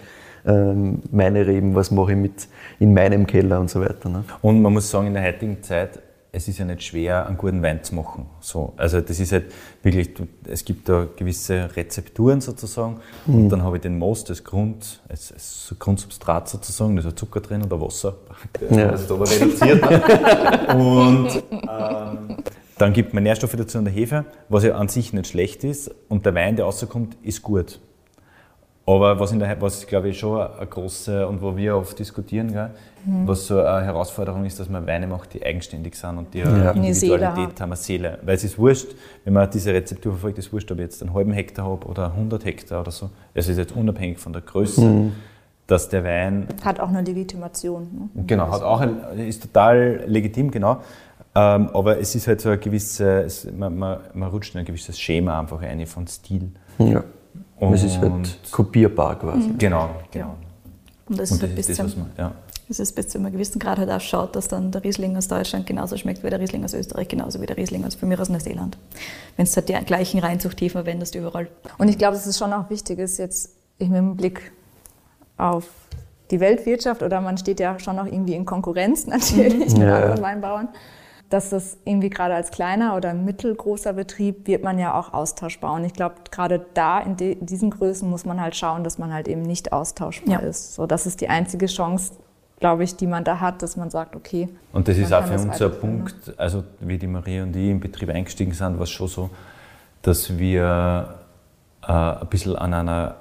Speaker 2: ähm, meine Reben, was mache ich mit in meinem Keller und so weiter. Ne?
Speaker 5: Und man muss sagen, in der heutigen Zeit es ist ja nicht schwer, einen guten Wein zu machen. So, also das ist halt wirklich, es gibt da gewisse Rezepturen sozusagen mhm. und dann habe ich den Most als Grund, als, als Grundsubstrat sozusagen, da ist Zucker drin oder Wasser, das ja. ist aber reduziert. und ähm, dann gibt man Nährstoffe dazu und der Hefe, was ja an sich nicht schlecht ist und der Wein, der rauskommt, ist gut. Aber was, in der, was glaube ich schon eine große und wo wir oft diskutieren, gell, mhm. was so eine Herausforderung ist, dass man Weine macht, die eigenständig sind und die ja. eine Individualität haben, eine Seele. Weil es ist wurscht, wenn man diese Rezeptur verfolgt, ist wurscht, ob ich jetzt einen halben Hektar habe oder 100 Hektar oder so. Es ist jetzt unabhängig von der Größe. Mhm. Dass der Wein.
Speaker 4: Hat auch eine Legitimation.
Speaker 5: Ne? Genau, hat auch ein, ist total legitim, genau. Ähm, aber es ist halt so ein gewisses, man, man, man rutscht in ein gewisses Schema einfach ein von Stil.
Speaker 2: Ja. Und es ist halt kopierbar quasi.
Speaker 5: Mhm. Genau, genau.
Speaker 3: Und das, und das ist, das, was man, ja. Das ist bis zu einem gewissen Grad halt auch schaut, dass dann der Riesling aus Deutschland genauso schmeckt wie der Riesling aus Österreich, genauso wie der Riesling aus, für mich aus Neuseeland. Wenn du halt die gleichen Reinzuchthäfen verwendest überall.
Speaker 4: Und ich glaube, dass es schon auch wichtig ist, jetzt mit dem Blick auf die Weltwirtschaft, oder man steht ja schon auch irgendwie in Konkurrenz natürlich mit ja. anderen Weinbauern dass das irgendwie gerade als kleiner oder mittelgroßer Betrieb wird man ja auch austauschbar. Und ich glaube, gerade da in, de, in, diesen Größen muss man halt schauen, dass man halt eben nicht austauschbar ja. ist. So, das ist die einzige Chance, glaube ich, die man da hat, dass man sagt, okay.
Speaker 5: Und das ist auch für uns ein Punkt, also wie die Marie und ich im Betrieb eingestiegen sind, war es schon so, dass wir äh, ein bisschen an einer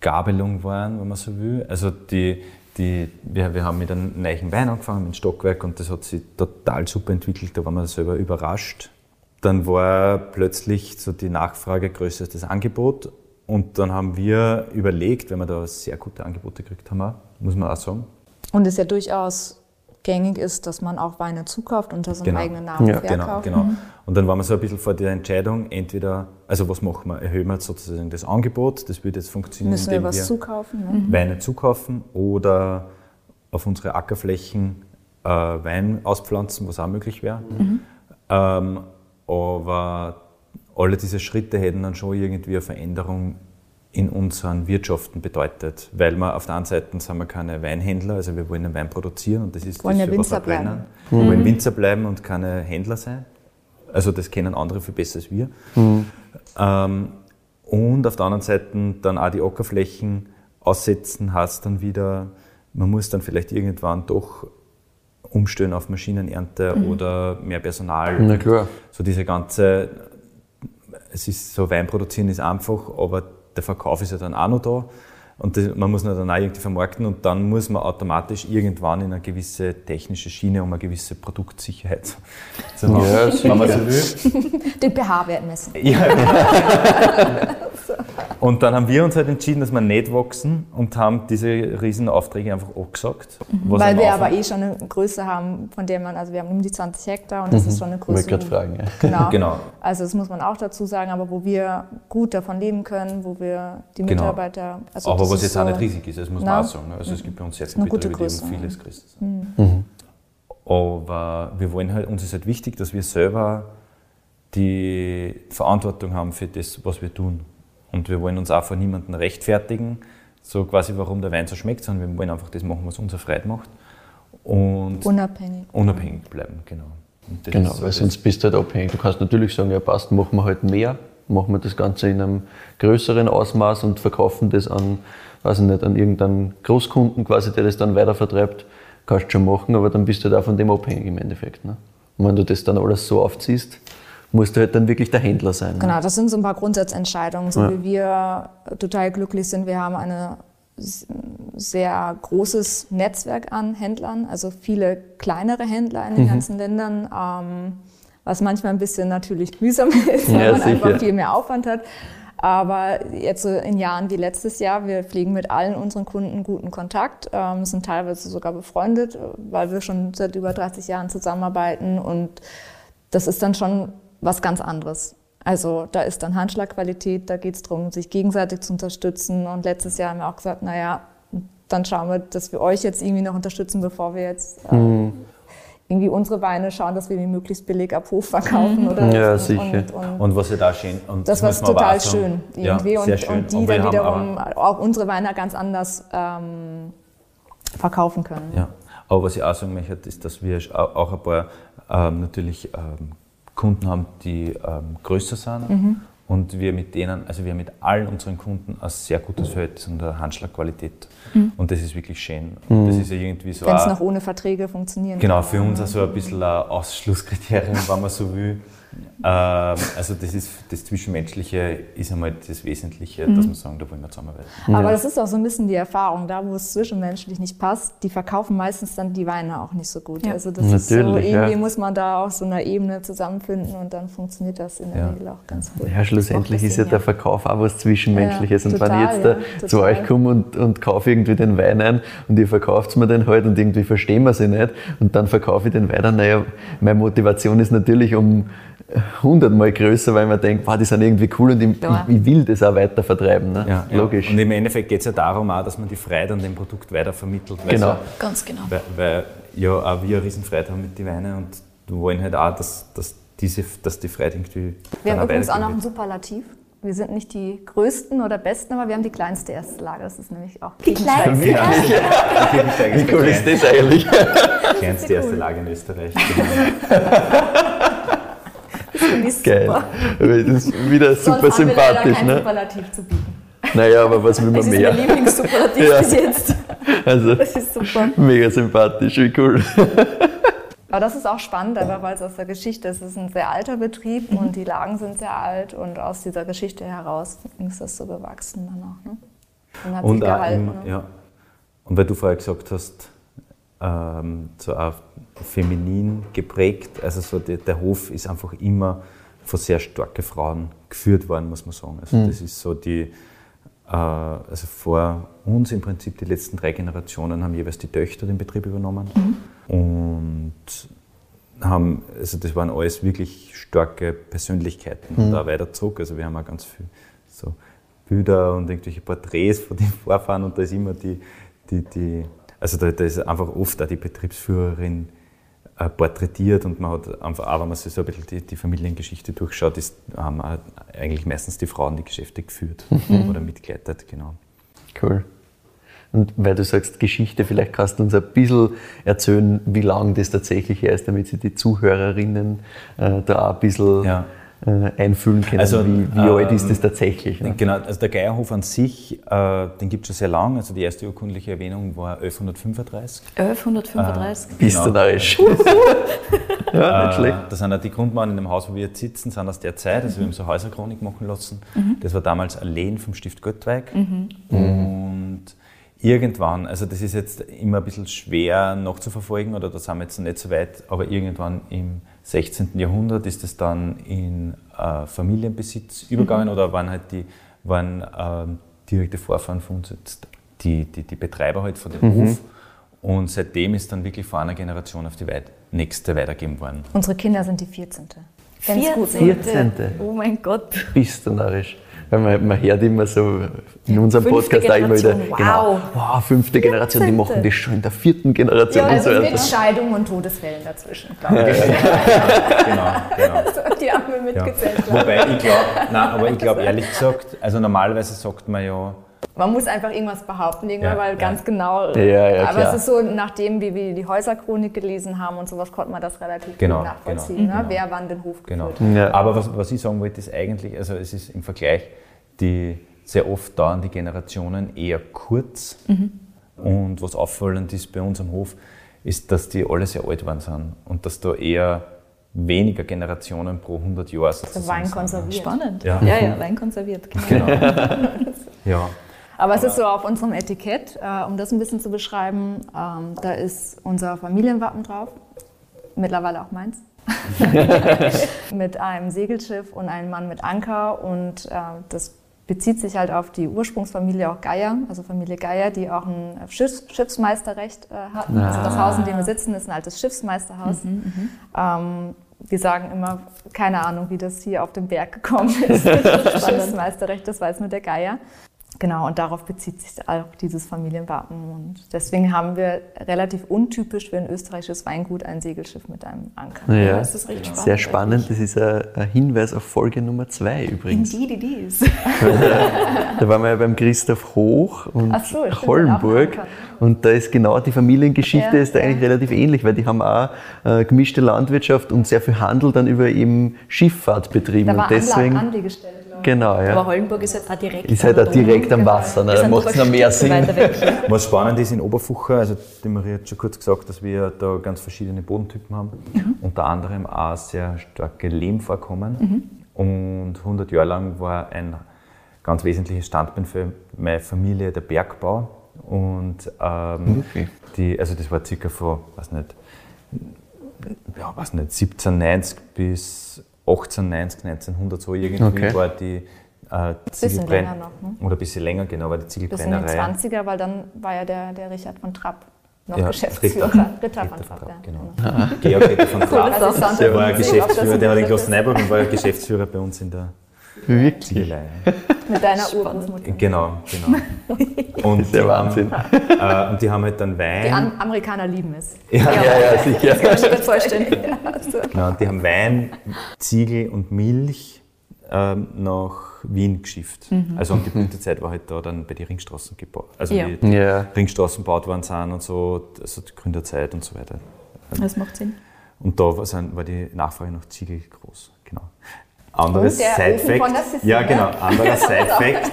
Speaker 5: Gabelung waren, wenn man so will. Also die, die, wir, wir haben mit einem neuen Wein angefangen, mit Stockwerk, und das hat sich total super entwickelt, da waren wir selber überrascht. Dann war plötzlich so die Nachfrage größer als das Angebot. Und dann haben wir überlegt, wenn wir da sehr gute Angebote gekriegt haben, muss man auch sagen.
Speaker 4: Und es ist ja durchaus gängig ist, dass man auch Weine zukauft unter seinem genau. eigenen Namen ja.
Speaker 5: verkauft. Genau, genau. Mhm. Und dann waren wir so ein bisschen vor der Entscheidung, entweder, also was machen wir? Erhöhen wir sozusagen das Angebot, das würde jetzt funktionieren,
Speaker 4: Müssen indem wir, was wir zukaufen,
Speaker 5: ne? Weine zukaufen oder auf unsere Ackerflächen äh, Wein auspflanzen, was auch möglich wäre. Mhm. Ähm, aber alle diese Schritte hätten dann schon irgendwie eine Veränderung in unseren Wirtschaften bedeutet. Weil wir auf der einen Seite sind wir keine Weinhändler, also wir wollen einen Wein produzieren und das ist
Speaker 4: wollen
Speaker 5: das
Speaker 4: ja Winzer bleiben.
Speaker 5: Wir mhm. wollen Winzer bleiben und keine Händler sein. Also das kennen andere viel besser als wir. Mhm. Ähm, und auf der anderen Seite dann auch die Ackerflächen aussetzen, heißt dann wieder, man muss dann vielleicht irgendwann doch umstellen auf Maschinenernte mhm. oder mehr Personal.
Speaker 2: Na klar.
Speaker 5: So diese ganze, es ist so, Wein produzieren ist einfach, aber der Verkauf ist ja dann auch noch da. Und das, man muss ihn dann auch irgendwie vermarkten und dann muss man automatisch irgendwann in eine gewisse technische Schiene, um eine gewisse Produktsicherheit zu machen, ja, wenn man so will.
Speaker 4: Den pH-Wert messen.
Speaker 5: Ja. Und dann haben wir uns halt entschieden, dass wir nicht wachsen und haben diese riesen Aufträge einfach abgesagt.
Speaker 4: Mhm. Weil wir aber eh schon eine Größe haben, von der man, also wir haben um die 20 Hektar und das mhm. ist schon eine Größe. Ich
Speaker 2: gerade fragen, ja.
Speaker 4: Genau. genau. Also das muss man auch dazu sagen, aber wo wir gut davon leben können, wo wir die genau. Mitarbeiter...
Speaker 5: Genau. Also aber was jetzt so auch nicht riesig ist, das muss man auch sagen. Ne? Also es gibt bei uns sehr viele Betriebe, die haben vieles Größe mhm. mhm. Aber wir wollen halt, uns ist halt wichtig, dass wir selber die Verantwortung haben für das, was wir tun. Und wir wollen uns auch vor niemandem rechtfertigen, so quasi, warum der Wein so schmeckt, sondern wir wollen einfach das machen, was uns Freude macht. Und
Speaker 4: unabhängig.
Speaker 5: Unabhängig bleiben, genau.
Speaker 2: Genau, so weil sonst bist du halt abhängig. Du kannst natürlich sagen, ja passt, machen wir halt mehr, machen wir das Ganze in einem größeren Ausmaß und verkaufen das an, weiß ich nicht, an irgendeinen Großkunden quasi, der das dann weiter vertreibt. Kannst du schon machen, aber dann bist du halt auch von dem abhängig im Endeffekt. Ne? Und wenn du das dann alles so aufziehst, musst du halt dann wirklich der Händler sein. Ne?
Speaker 4: Genau, das sind so ein paar Grundsatzentscheidungen, so ja. wie wir total glücklich sind. Wir haben ein sehr großes Netzwerk an Händlern, also viele kleinere Händler in den mhm. ganzen Ländern, ähm, was manchmal ein bisschen natürlich mühsam ist, weil ja, man sicher. einfach viel mehr Aufwand hat. Aber jetzt so in Jahren wie letztes Jahr, wir pflegen mit allen unseren Kunden guten Kontakt, ähm, sind teilweise sogar befreundet, weil wir schon seit über 30 Jahren zusammenarbeiten und das ist dann schon was ganz anderes. Also da ist dann Handschlagqualität, da geht es darum, sich gegenseitig zu unterstützen. Und letztes Jahr haben wir auch gesagt, naja, dann schauen wir, dass wir euch jetzt irgendwie noch unterstützen, bevor wir jetzt äh, mhm. irgendwie unsere Weine schauen, dass wir die möglichst billig ab Hof verkaufen. Oder
Speaker 2: ja, sicher.
Speaker 5: Und, und, und, was ja da schön. Und
Speaker 4: das, das war total schön. Irgendwie. Ja, und, schön. und, die und dann wiederum auch unsere Weine ganz anders ähm, verkaufen können.
Speaker 5: Ja. Aber was ich auch sagen möchte, ist, dass wir auch ein paar ähm, natürlich ähm, Kunden haben, die ähm, größer sind. Mhm. Und wir mit denen, also wir mit allen unseren Kunden ein sehr gutes Verhältnis und eine Handschlagqualität. Mhm. Und das ist wirklich schön. Mhm. Das ist ja irgendwie so.
Speaker 4: Wenn es noch ohne Verträge funktionieren
Speaker 5: Genau, für uns also ein bisschen ein Ausschlusskriterium, wenn man so will. Ähm, also das ist das Zwischenmenschliche ist einmal das Wesentliche, mhm. dass man sagen, da wollen wir zusammenarbeiten.
Speaker 4: Aber das ist auch so ein bisschen die Erfahrung, da wo es zwischenmenschlich nicht passt, die verkaufen meistens dann die Weine auch nicht so gut. Ja. Also das Natürlich, ist so, irgendwie ja. muss man da auf so einer Ebene zusammenfinden und dann funktioniert das in der ja. Regel auch ganz gut.
Speaker 2: Ja, schlussendlich ist ja der Verkauf auch was Zwischenmenschliches. und total, wenn ich jetzt da zu euch komme und, und kaufe irgendwie den Wein ein und ihr verkauft mir den halt und irgendwie verstehen wir sie nicht und dann verkaufe ich den Wein, naja, meine Motivation ist natürlich um hundertmal größer, weil man denkt, wow, die sind irgendwie cool und ich, ja. ich will das auch weiter vertreiben. Ne? Ja, Logisch.
Speaker 5: Und im Endeffekt geht es ja darum auch, dass man die Freude an dem Produkt weiter vermittelt.
Speaker 2: Genau.
Speaker 3: Ja, Ganz genau.
Speaker 5: Weil, weil, ja auch wir eine Riesenfreude haben mit den Weinen und wollen halt auch, dass, dass, diese, dass die Freude irgendwie.
Speaker 4: Wir haben übrigens auch noch ein Superlativ. Wir sind nicht die größten oder besten, aber wir haben die kleinste erste Lage. Das ist nämlich auch
Speaker 3: die kleinste erste
Speaker 2: Lage. Wie cool ist das eigentlich?
Speaker 5: Die kleinste erste Lage in Österreich. Genau.
Speaker 2: Geil. Das ist wieder super Sonst sympathisch. Haben wir ne?
Speaker 4: Superlativ zu bieten.
Speaker 2: Naja, aber was will man mehr?
Speaker 4: Das ist mein Lieblingssuperlativ ja. bis jetzt.
Speaker 2: Also, das ist super. Mega sympathisch, wie cool.
Speaker 4: Aber das ist auch spannend, einfach weil es aus der Geschichte ist. Es ist ein sehr alter Betrieb und die Lagen sind sehr alt und aus dieser Geschichte heraus ist das so gewachsen dann auch. Ne?
Speaker 5: Und hat und sich gehalten. Im, ne? ja. Und weil du vorher gesagt hast, ähm, so auch feminin geprägt. Also so die, der Hof ist einfach immer von sehr starken Frauen geführt worden, muss man sagen. Also mhm. das ist so die, äh, also vor uns im Prinzip die letzten drei Generationen haben jeweils die Töchter den Betrieb übernommen mhm. und haben, also das waren alles wirklich starke Persönlichkeiten mhm. da weiter zurück. Also wir haben auch ganz viel so Bilder und irgendwelche Porträts von den Vorfahren und da ist immer die, die, die also da, da ist einfach oft auch die Betriebsführerin porträtiert und man hat einfach, auch wenn man sich so ein bisschen die, die Familiengeschichte durchschaut, ist, haben eigentlich meistens die Frauen die Geschäfte geführt mhm. oder mitgeleitet, genau.
Speaker 2: Cool. Und weil du sagst Geschichte, vielleicht kannst du uns ein bisschen erzählen, wie lange das tatsächlich her ist, damit sich die Zuhörerinnen äh, da ein bisschen ja äh, einfühlen können, also, wie, wie ähm, alt ist das tatsächlich.
Speaker 5: Ne? Genau, also der Geierhof an sich, äh, den gibt es schon sehr lang. Also die erste urkundliche Erwähnung war 1135.
Speaker 3: 1135?
Speaker 2: Äh, Bist du narrisch.
Speaker 5: ja, nicht schlecht. Das sind auch die Grundmauern in dem Haus, wo wir jetzt sitzen, sind aus der Zeit. Also wir haben so Häuserchronik machen lassen. Mhm. Das war damals ein Lehen vom Stift Göttweig. Mhm. Und irgendwann, also das ist jetzt immer ein bisschen schwer nachzuverfolgen oder da sind wir jetzt noch nicht so weit, aber irgendwann im 16. Jahrhundert ist es dann in äh, Familienbesitz übergegangen mhm. oder waren halt die waren, äh, direkte Vorfahren von uns jetzt die, die, die Betreiber halt von dem mhm. Hof. Und seitdem ist dann wirklich vor einer Generation auf die weit nächste weitergegeben worden.
Speaker 4: Unsere Kinder sind die 14.
Speaker 2: 14. 14.
Speaker 3: Oh mein Gott.
Speaker 2: Bist du narrisch. Weil man, man hört immer so in unserem fünfte Podcast auch immer wieder, wow. genau, wow, fünfte Generation, die machen das schon in der vierten Generation.
Speaker 4: Ja, also und so mit Scheidung und Todesfällen dazwischen, glaube ich.
Speaker 5: genau, genau.
Speaker 4: Die haben wir mitgezählt.
Speaker 5: Ja. Wobei ich glaube, nein, aber ich glaube ehrlich gesagt, also normalerweise sagt man ja,
Speaker 4: man muss einfach irgendwas behaupten, irgendwann, ja, weil ja. ganz genau.
Speaker 2: Ja, ja,
Speaker 4: aber klar. es ist so, nachdem wie wir die Häuserchronik gelesen haben und sowas, konnte man das relativ genau, gut nachvollziehen, genau, ne? genau. wer wann den Hof
Speaker 5: genau. Aber was, was ich sagen wollte, ist eigentlich, also es ist im Vergleich die sehr oft dauern die Generationen eher kurz. Mhm. Und was auffallend ist bei uns am Hof, ist, dass die alle sehr alt waren sind und dass da eher weniger Generationen pro 100 Jahre
Speaker 4: sind. Also Wein konserviert.
Speaker 3: Spannend. Ja, ja, ja Wein konserviert.
Speaker 5: Genau. ja.
Speaker 4: Aber es ist so auf unserem Etikett, äh, um das ein bisschen zu beschreiben, ähm, da ist unser Familienwappen drauf, mittlerweile auch meins. mit einem Segelschiff und einem Mann mit Anker und äh, das bezieht sich halt auf die Ursprungsfamilie auch Geier, also Familie Geier, die auch ein Schiffs Schiffsmeisterrecht äh, hatten. Also das Haus, in dem wir sitzen, ist ein altes Schiffsmeisterhaus. ähm, wir sagen immer, keine Ahnung, wie das hier auf den Berg gekommen ist. das Schiffsmeisterrecht, das weiß nur der Geier. Genau, und darauf bezieht sich auch dieses Familienwappen. Und deswegen haben wir relativ untypisch für ein österreichisches Weingut ein Segelschiff mit einem Anker.
Speaker 2: Ja,
Speaker 3: das ist recht spannend
Speaker 2: Sehr spannend. Das ist ein, Hinweis auf Folge Nummer zwei übrigens.
Speaker 3: Indeed it is.
Speaker 2: Da waren wir ja beim Christoph Hoch und
Speaker 4: so,
Speaker 2: Hollenburg. Und da ist genau die Familiengeschichte
Speaker 4: Ja,
Speaker 2: ist da
Speaker 4: ja.
Speaker 2: eigentlich relativ ähnlich, weil die haben auch äh, gemischte Landwirtschaft und sehr viel Handel dann über eben Schifffahrt betrieben.
Speaker 4: Da war
Speaker 2: und deswegen,
Speaker 4: Anlegestelle,
Speaker 2: genau,
Speaker 3: Aber
Speaker 2: ja.
Speaker 3: Hollenburg ist halt auch direkt
Speaker 2: Ist halt auch direkt am Wasser, ne? Da macht es
Speaker 3: aber
Speaker 2: noch mehr Sinn.
Speaker 3: weg.
Speaker 5: Was spannend ist in Oberfucher, also die Maria hat schon kurz gesagt, dass wir da ganz verschiedene Bodentypen haben, unter anderem auch sehr starke Lehmvorkommen. Und 100 Jahre lang war ein ganz wesentliches Standbein für meine Familie der Bergbau. Und ähm,
Speaker 2: Wirklich?
Speaker 5: die, also das war circa von, weiß nicht, ja, weiß nicht, 1790 bis 1890, 1900 so irgendwie
Speaker 2: Okay.
Speaker 5: war die äh,
Speaker 4: Bisschen
Speaker 5: Ziegelbrenn-
Speaker 4: länger noch, ne?
Speaker 5: Oder ein bisschen länger, genau, war die
Speaker 4: Bis in die
Speaker 5: Ziegelbrennerei.
Speaker 4: 20er, weil dann war ja der, der Richard von Trapp noch
Speaker 5: Ja,
Speaker 4: Geschäftsführer.
Speaker 5: Ritter.
Speaker 4: Ritter, von
Speaker 5: Ritter
Speaker 4: Trapp,
Speaker 5: von
Speaker 4: ja.
Speaker 5: Trapp, genau. Georg Ritter von Trapp. Der war
Speaker 4: ob
Speaker 5: Geschäftsführer, der hat in Klosterneuburg und war ja Geschäftsführer bei uns in der
Speaker 2: Wirklich?
Speaker 4: Mit deiner Urgroßmutter.
Speaker 5: Genau, genau. Und
Speaker 2: Das ist der
Speaker 5: die
Speaker 2: Wahnsinn.
Speaker 5: Haben, äh, und die haben halt dann
Speaker 4: Die
Speaker 5: Wein.
Speaker 4: Am Amerikaner lieben es.
Speaker 2: Ja, ja, sicher.
Speaker 3: Kann ich mir vorstellen.
Speaker 5: Genau, und die haben Wein, Ziegel und Milch ähm, nach Wien geschifft. Also und die Blütezeit war halt da dann bei den Ringstraßen gebaut. Also
Speaker 3: Ja.
Speaker 5: die
Speaker 2: Ja.
Speaker 5: Ringstraßen gebaut worden sind und so, also die Gründerzeit und so weiter.
Speaker 3: Das macht Sinn.
Speaker 5: Und da war die Nachfrage nach Ziegel groß. Genau. Anderes Side-Fact. Ja,
Speaker 4: ne?
Speaker 5: genau. Anderer Side-Fact.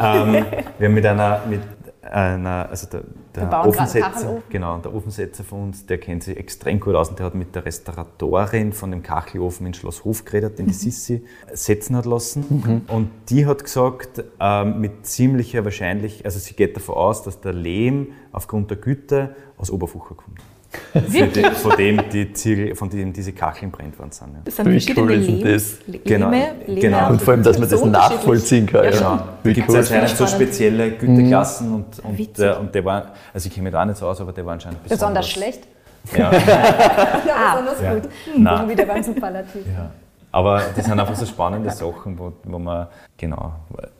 Speaker 5: ähm, wir haben mit einer, mit einer, also der, der Ofensetzer, genau, der Ofensetzer von uns, der kennt sich extrem gut aus und der hat mit der Restauratorin von dem Kachelofen in Schloss Hof geredet, den die Sissi setzen hat lassen. Und die hat gesagt, ähm, mit ziemlicher Wahrscheinlich, also sie geht davon aus, dass der Lehm aufgrund der Güte aus Oberfucher kommt. Von dem, von dem die Ziegel, von dem diese Kacheln brennt worden sind. Ja.
Speaker 3: Das sind
Speaker 2: Wie
Speaker 3: verschiedene
Speaker 2: cool
Speaker 3: Lebens,
Speaker 2: das?
Speaker 3: Lehme,
Speaker 5: Genau,
Speaker 3: Lehme
Speaker 5: genau.
Speaker 2: Und vor allem, dass man das
Speaker 3: so
Speaker 2: nachvollziehen kann.
Speaker 3: Ja,
Speaker 2: Ja,
Speaker 5: Genau. Da gibt es
Speaker 2: cool.
Speaker 5: anscheinend so spezielle Güteklassen und, und,
Speaker 3: Witzig.
Speaker 5: der, und der war, also ich kenne mich da auch nicht so aus, aber der war anscheinend besonders.
Speaker 4: Besonders schlecht.
Speaker 5: Ja,
Speaker 4: Ja, besonders
Speaker 5: Ja.
Speaker 4: gut.
Speaker 5: Nein.
Speaker 4: Hm, Wieder beim Superlativ.
Speaker 5: ja. Aber das sind einfach so spannende Sachen, wo, wo man, genau,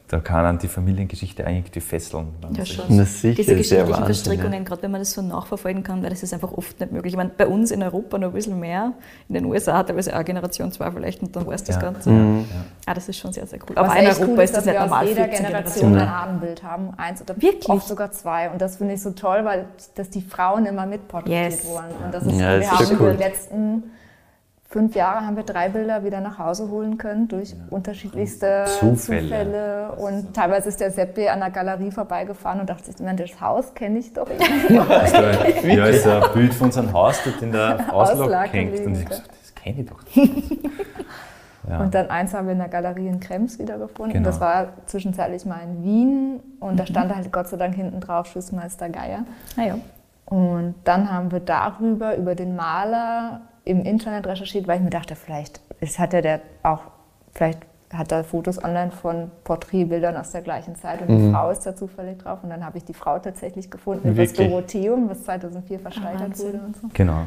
Speaker 5: da kann an die Familiengeschichte eigentlich die fesseln.
Speaker 3: Ja,
Speaker 5: sich-
Speaker 3: schon.
Speaker 2: Na sicher,
Speaker 3: Diese geschichtlichen Verstrickungen, gerade wenn man das so nachverfolgen kann, weil das ist einfach oft nicht möglich. Ich meine, bei uns in Europa noch ein bisschen mehr, in den USA teilweise auch Generation 2 vielleicht und dann war es das
Speaker 5: Ja.
Speaker 3: Ganze.
Speaker 2: Mhm.
Speaker 3: Ah, das ist schon sehr, sehr cool. Aber
Speaker 4: Was
Speaker 3: in Europa
Speaker 4: cool
Speaker 3: ist das
Speaker 4: dass
Speaker 3: nicht
Speaker 4: wir
Speaker 3: normal.
Speaker 4: aus jeder
Speaker 3: 15
Speaker 4: Generation ein Ahnenbild haben. Eins oder
Speaker 3: Wirklich?
Speaker 4: oft sogar zwei. Und das finde ich so toll, weil dass die Frauen immer mitporträtiert
Speaker 3: Yes.
Speaker 4: wurden. Und das ist,
Speaker 2: Ja,
Speaker 4: wir
Speaker 2: ist
Speaker 4: haben über
Speaker 2: cool.
Speaker 4: die letzten fünf Jahre haben wir drei Bilder wieder nach Hause holen können durch unterschiedlichste
Speaker 5: Zufälle.
Speaker 4: Zufälle. Und teilweise ist der Seppi an der Galerie vorbeigefafahren und dachte sich, "Mann, das Haus kenne ich doch irgendwie.
Speaker 5: Das ja, ist ein Bild von unserem Haus dort in der Auslage hängt. Und ich
Speaker 4: ja.
Speaker 5: gesagt, das kenne ich doch. Ja.
Speaker 4: Und dann eins haben wir in der Galerie in Krems wiedergefunden.
Speaker 5: Genau.
Speaker 4: Das war zwischenzeitlich mal in Wien und da stand halt Gott sei Dank hinten drauf Schiffsmeister Geier.
Speaker 3: Ah, ja.
Speaker 4: Und dann haben wir darüber, über den Maler im Internet recherchiert, weil ich mir dachte, vielleicht es hat ja der auch, vielleicht hat er Fotos online von Porträtbildern aus der gleichen Zeit und die Frau ist da zufällig drauf. Und dann habe ich die Frau tatsächlich gefunden, über das? Dorotheum, was 2004 versteigert
Speaker 3: Wahnsinn.
Speaker 4: wurde und so.
Speaker 5: Genau.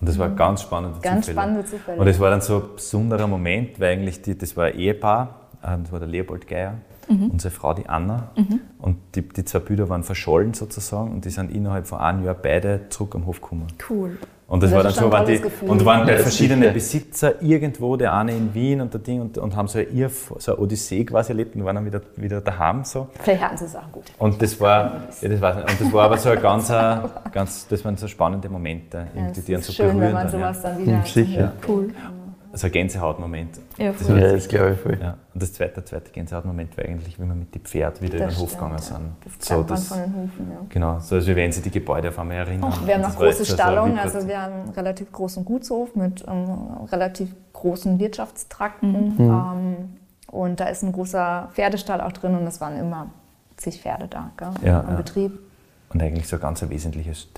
Speaker 5: Und das war ganz spannende
Speaker 4: Ganz
Speaker 5: Zufälle.
Speaker 4: spannende Zufälle.
Speaker 5: Und es war dann so ein besonderer Moment, weil eigentlich die, das war ein Ehepaar, ähm, das war der Leopold Geier und seine Frau, die Anna. Und die, die zwei Brüder waren verschollen sozusagen und die sind innerhalb von einem Jahr beide zurück am Hof gekommen.
Speaker 3: Cool.
Speaker 5: Und das,
Speaker 4: Das
Speaker 5: war dann so, waren die,
Speaker 4: Gefühl.
Speaker 5: und waren bei
Speaker 2: Ja,
Speaker 5: verschiedenen
Speaker 2: sicher.
Speaker 5: Besitzer irgendwo, der eine in Wien und der Ding und, und haben so eine, Irr- so eine Odyssee quasi erlebt und waren dann wieder, wieder daheim so.
Speaker 4: Vielleicht hatten sie es auch gut.
Speaker 5: Und das war, ja, das weiß nicht. Und das war aber so ein ganz, äh, ganz das waren so spannende Momente,
Speaker 4: Ja,
Speaker 5: irgendwie, die
Speaker 4: ist
Speaker 5: so
Speaker 4: schön,
Speaker 5: berühren.
Speaker 4: wenn man
Speaker 5: dann,
Speaker 4: sowas
Speaker 5: ja.
Speaker 4: dann wieder
Speaker 2: Sicher.
Speaker 3: Cool.
Speaker 5: Also ein Gänsehautmoment.
Speaker 3: Ja,
Speaker 5: Das
Speaker 2: Ja, das glaube ich voll.
Speaker 5: Ja. Und das zweite, der zweite Gänsehautmoment war eigentlich, wie wir mit den Pferd wieder
Speaker 4: Das
Speaker 5: den Hof
Speaker 4: stimmt,
Speaker 5: gegangen
Speaker 4: ja.
Speaker 5: sind.
Speaker 4: Das
Speaker 5: so, das,
Speaker 4: von den Hufen, ja.
Speaker 5: genau, so als wenn sie die Gebäude auf einmal erinnern.
Speaker 4: Wir haben noch große Stallungen,
Speaker 5: Vibrat-
Speaker 4: also wir haben einen relativ großen Gutshof mit ähm, relativ großen Wirtschaftstrakten.
Speaker 5: Mhm.
Speaker 4: Ähm, und da ist ein großer Pferdestall auch drin und es waren immer zig Pferde da gell,
Speaker 5: Ja,
Speaker 4: am
Speaker 5: ja.
Speaker 4: Betrieb.
Speaker 5: Und eigentlich so ein ganz ein wesentliches,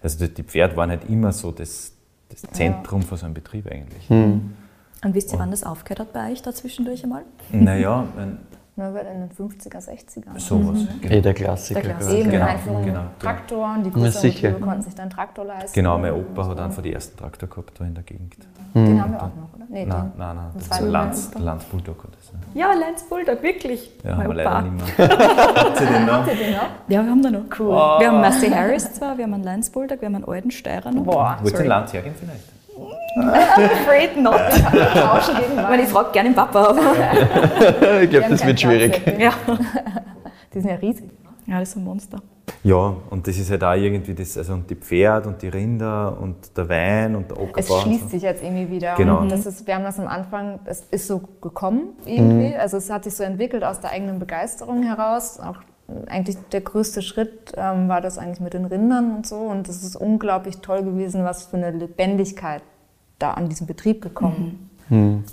Speaker 5: also die Pferde waren halt immer so das, das Zentrum von so einem Betrieb eigentlich.
Speaker 3: Und wisst ihr, wann das aufgehört hat bei euch da zwischendurch einmal?
Speaker 5: Naja, wenn,
Speaker 4: ne, in den 50er, 60er.
Speaker 5: Sowas.
Speaker 2: Eh, der Klassiker.
Speaker 3: Der Klassiker.
Speaker 4: Eben
Speaker 5: Genau,
Speaker 4: Einführung
Speaker 5: genau,
Speaker 4: in
Speaker 5: genau.
Speaker 4: Traktoren, die
Speaker 2: Ja,
Speaker 4: größeren
Speaker 2: sicher.
Speaker 4: Betriebe konnten sich dann Traktor leisten.
Speaker 5: Genau, mein Opa hat von den ersten Traktor gehabt da in der Gegend.
Speaker 4: Den haben wir auch noch,
Speaker 5: Nein,
Speaker 4: den.
Speaker 5: nein, nein,
Speaker 4: Das
Speaker 5: ist ein Lanz. Lanz Bulldog so.
Speaker 3: Ja, Lance Bulldog, wirklich.
Speaker 5: Ja,
Speaker 3: mein
Speaker 5: haben wir
Speaker 3: Opa.
Speaker 5: leider nicht mehr. Hat sie den noch?
Speaker 4: Habt ihr den noch?
Speaker 3: Ja, wir haben da noch. Cool.
Speaker 5: Oh.
Speaker 3: Wir haben Massey Harris zwar, wir haben einen Lance Bulldog, wir haben einen alten Steirer noch.
Speaker 4: Boah,
Speaker 5: Wollt ihr den Lanz hergehen vielleicht?
Speaker 3: Afraid not. Ich meine, ich frage gerne den Papa, aber.
Speaker 2: ich glaube, das wird schwierig.
Speaker 3: Ja.
Speaker 4: Die sind ja riesig.
Speaker 3: Ja, das ist ein Monster.
Speaker 5: Ja, und das ist halt auch irgendwie das, also und die Pferde und die Rinder und der Wein und der Ackerbau.
Speaker 4: Es schließt
Speaker 5: so.
Speaker 4: sich jetzt irgendwie wieder.
Speaker 5: Genau.
Speaker 4: Und das ist, wir haben das am Anfang, es ist so gekommen irgendwie.
Speaker 5: Mhm.
Speaker 4: Also es hat sich so entwickelt aus der eigenen Begeisterung heraus. Auch äh, eigentlich der größte Schritt ähm, war das eigentlich mit den Rindern und so. Und es ist unglaublich toll gewesen, was für eine Lebendigkeit da an diesem Betrieb gekommen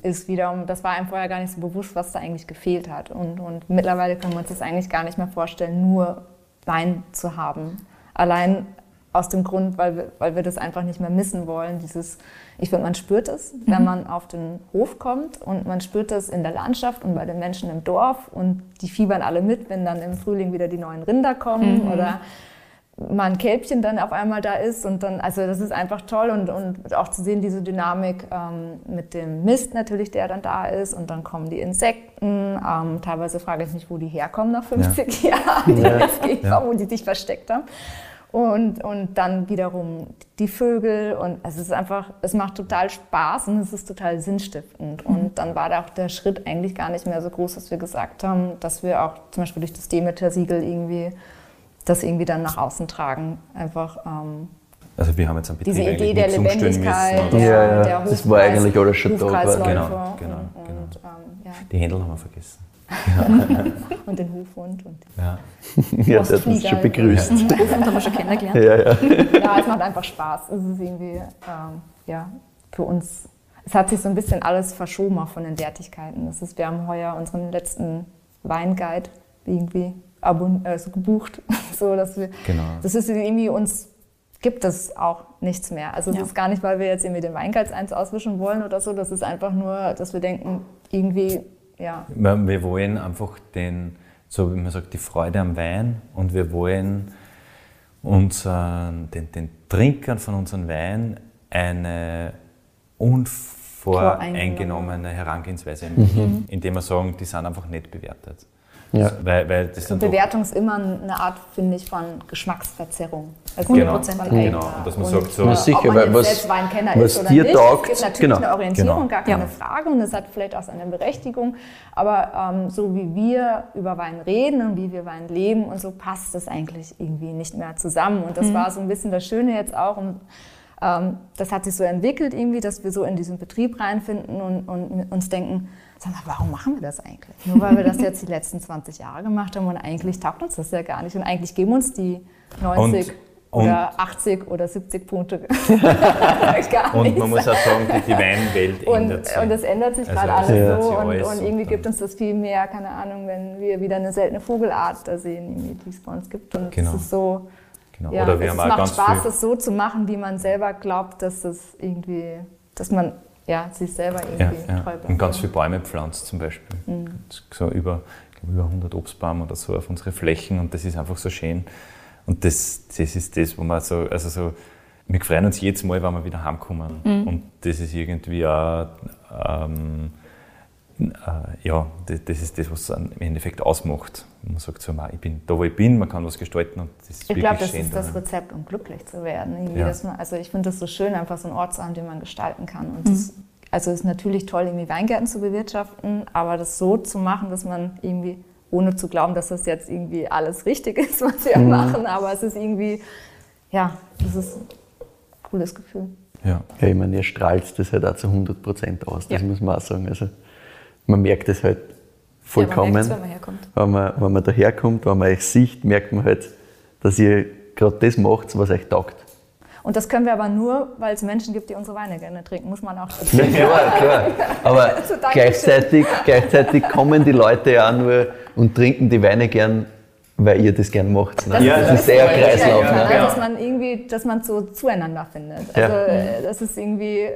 Speaker 4: ist wieder. Und das war einem vorher gar nicht so bewusst, was da eigentlich gefehlt hat. Und, und mittlerweile können wir uns das eigentlich gar nicht mehr vorstellen, nur Wein zu haben. Allein aus dem Grund, weil wir, weil wir das einfach nicht mehr missen wollen. Dieses, ich finde, man spürt es, wenn man auf den Hof kommt und man spürt es in der Landschaft und bei den Menschen im Dorf und die fiebern alle mit, wenn dann im Frühling wieder die neuen Rinder kommen oder mal ein Kälbchen dann auf einmal da ist und dann, also das ist einfach toll und, und auch zu sehen, diese Dynamik ähm, mit dem Mist natürlich, der dann da ist und dann kommen die Insekten, ähm, teilweise frage ich mich, wo die herkommen nach 50 Jahren, die
Speaker 5: Ja.
Speaker 4: wo die sich versteckt haben. Und, und dann wiederum die Vögel und es ist einfach, es macht total Spaß und es ist total sinnstiftend. Und dann war da auch der Schritt eigentlich gar nicht mehr so groß, dass wir gesagt haben, dass wir auch zum Beispiel durch das Demeter-Siegel irgendwie das irgendwie dann nach außen tragen. Einfach ähm,
Speaker 5: Also wir haben jetzt einen Betrieb
Speaker 4: diese Idee der Lebendigkeit,
Speaker 5: müssen,
Speaker 4: der,
Speaker 5: oder?
Speaker 2: Ja, ja,
Speaker 4: der
Speaker 2: das war eigentlich alles schon da
Speaker 5: quasi. Genau,
Speaker 4: und,
Speaker 5: genau,
Speaker 4: und,
Speaker 5: genau.
Speaker 4: ähm, ja,
Speaker 5: Die Händel haben wir vergessen.
Speaker 4: und den Hofhund. Und
Speaker 5: Ja.
Speaker 2: Ja, sie hat uns schon begrüßt.
Speaker 3: Hofhund haben wir schon kennengelernt.
Speaker 2: Ja, ja.
Speaker 4: ja, es macht einfach Spaß. Es ist irgendwie, ähm, ja, für uns, es hat sich so ein bisschen alles verschoben auch von den Wertigkeiten. Das ist, wir haben heuer unseren letzten Weinguide irgendwie abon also gebucht, so dass wir,
Speaker 5: Genau.
Speaker 4: das ist irgendwie uns gibt es auch nichts mehr. Also es
Speaker 3: Ja.
Speaker 4: ist gar nicht, weil wir jetzt irgendwie den Weinguide eins auswischen wollen oder so. Das ist einfach nur, dass wir denken, irgendwie, ja,
Speaker 5: Wir, wollen einfach den, so wie man sagt, die Freude am Wein und wir wollen unseren, den, den Trinkern von unserem Wein eine unvoreingenommene Herangehensweise ermöglichen, indem wir sagen, die sind einfach nicht bewertet.
Speaker 2: Ja.
Speaker 5: Weil, weil das doch-
Speaker 4: Bewertung ist immer eine Art, finde ich, von Geschmacksverzerrung. Also
Speaker 5: Genau, genau. Und dass man
Speaker 4: Und,
Speaker 5: sagt, so-
Speaker 2: Na sicher,
Speaker 4: ob man jetzt
Speaker 2: was-
Speaker 4: selbst Weinkenner
Speaker 2: was
Speaker 4: ist oder
Speaker 2: dir
Speaker 4: nicht.
Speaker 2: taugt,
Speaker 4: es gibt natürlich
Speaker 2: genau.
Speaker 4: eine Orientierung,
Speaker 5: Genau.
Speaker 4: gar keine
Speaker 3: Ja.
Speaker 4: Frage. Und es hat vielleicht auch seine Berechtigung. Aber ähm, so wie wir über Wein reden und wie wir Wein leben und so passt das eigentlich irgendwie nicht mehr zusammen. Und das war so ein bisschen das Schöne jetzt auch. Und, ähm, das hat sich so entwickelt irgendwie, dass wir so in diesen Betrieb reinfinden und, und uns denken, sag mal, warum machen wir das eigentlich? Nur weil wir das jetzt die letzten 20 Jahre gemacht haben und eigentlich taugt uns das ja gar nicht. Und eigentlich geben uns die 90
Speaker 5: Und-
Speaker 4: oder 80 oder 70 Punkte gar
Speaker 5: Und
Speaker 4: nichts.
Speaker 5: man muss auch sagen, die, die Weinwelt
Speaker 4: und,
Speaker 5: ändert sich.
Speaker 4: und es ändert sich
Speaker 5: Also
Speaker 4: gerade
Speaker 5: es
Speaker 4: alles
Speaker 5: ändert
Speaker 4: so und, und irgendwie
Speaker 5: und
Speaker 4: gibt uns das viel mehr, keine Ahnung, wenn wir wieder eine seltene Vogelart da sehen, die es bei uns gibt. Und
Speaker 5: Genau.
Speaker 4: es ist so,
Speaker 5: Genau.
Speaker 4: ja, es macht Spaß, das so zu machen, wie man selber glaubt, dass das irgendwie, dass man ja, sich selber
Speaker 5: ja,
Speaker 4: irgendwie
Speaker 5: ja.
Speaker 4: treu bleibt.
Speaker 5: Und ganz viele Bäume pflanzt zum Beispiel.
Speaker 4: Mhm.
Speaker 5: So über, über 100 Obstbäume oder so auf unsere Flächen und das ist einfach so schön. Und das, das ist das, wo man so, also so, wir freuen uns jedes Mal, wenn wir wieder heimkommen.
Speaker 4: Mhm.
Speaker 5: Und das ist irgendwie auch, ähm, äh, ja, das, ist das, was im Endeffekt ausmacht. Man sagt so, ich bin da, wo ich bin, man kann was gestalten und das ist
Speaker 4: Ich glaube, das
Speaker 5: schön.
Speaker 4: ist das
Speaker 5: da.
Speaker 4: Rezept, um glücklich zu werden.
Speaker 5: Ja.
Speaker 4: also ich finde das so schön, einfach so einen Ort zu haben, den man gestalten kann. Und
Speaker 5: Mhm.
Speaker 4: das, also es ist natürlich toll, irgendwie Weingärten zu bewirtschaften, aber das so zu machen, dass man irgendwie, ohne zu glauben, dass das jetzt irgendwie alles richtig ist, was wir
Speaker 5: Mhm.
Speaker 4: machen, aber es ist irgendwie, ja, das ist ein cooles Gefühl.
Speaker 5: Ja.
Speaker 2: Ja, ich meine, ihr strahlt das halt auch zu 100 Prozent aus, das
Speaker 3: Ja.
Speaker 2: muss man auch sagen. Also, man merkt es halt
Speaker 3: Ja,
Speaker 2: vollkommen.
Speaker 3: man merkt's, wenn man herkommt.
Speaker 2: wenn, man, wenn man daherkommt, wenn man euch sieht, merkt man halt, dass ihr gerade das macht, was euch taugt.
Speaker 4: Und das können wir aber nur, weil es Menschen gibt, die unsere Weine gerne trinken, muss man auch dazu
Speaker 2: Ja, klar, klar. Aber
Speaker 4: Also,
Speaker 2: gleichzeitig, gleichzeitig kommen die Leute ja auch nur und trinken die Weine gern, weil ihr das gern macht. Ne?
Speaker 5: Ja,
Speaker 2: das ist eher ein Kreislauf.
Speaker 4: Ja,
Speaker 2: Ne?
Speaker 4: ne?
Speaker 5: Ja.
Speaker 4: Dass man irgendwie, dass man so zueinander findet.
Speaker 2: Ja.
Speaker 4: Also äh, das ist irgendwie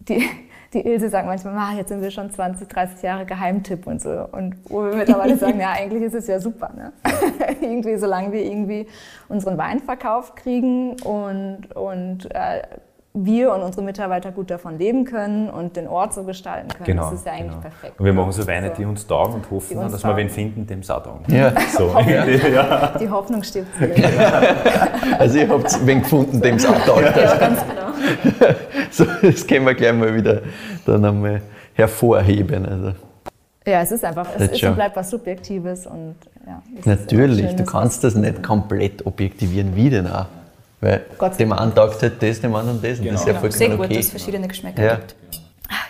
Speaker 4: die, die Ilse sagt manchmal, ah, jetzt sind wir schon 20, 30 Jahre Geheimtipp und so. Und wo wir mittlerweile sagen, ja, eigentlich ist es ja super. Ne? irgendwie, solange wir irgendwie unseren Wein verkauft kriegen und, und äh, wir und unsere Mitarbeiter gut davon leben können und den Ort so gestalten können.
Speaker 5: Genau,
Speaker 4: das ist ja eigentlich
Speaker 5: genau.
Speaker 4: perfekt.
Speaker 5: Und wir machen so Weine,
Speaker 4: So.
Speaker 5: die uns taugen und hoffen, dass wir
Speaker 4: taugen.
Speaker 5: wen finden, dem es auch taugen.
Speaker 2: Ja.
Speaker 5: So, ja.
Speaker 4: Die Hoffnung stirbt zuletzt.
Speaker 2: Also ihr habt wen gefunden, dem es auch taugt.
Speaker 3: Ja, ganz genau.
Speaker 2: So, das können wir gleich mal wieder dann einmal hervorheben. Also.
Speaker 4: Ja, es ist einfach, es ist
Speaker 2: schon.
Speaker 4: und bleibt was Subjektives und ja.
Speaker 2: Natürlich, du kannst das nicht komplett objektivieren, wie denn auch. Weil dem einen taugt halt das, dem anderen das. Und das ist ja vollkommen
Speaker 3: Sehr gut,
Speaker 2: okay.
Speaker 3: dass es verschiedene Geschmäcker
Speaker 2: Ja.
Speaker 3: gibt.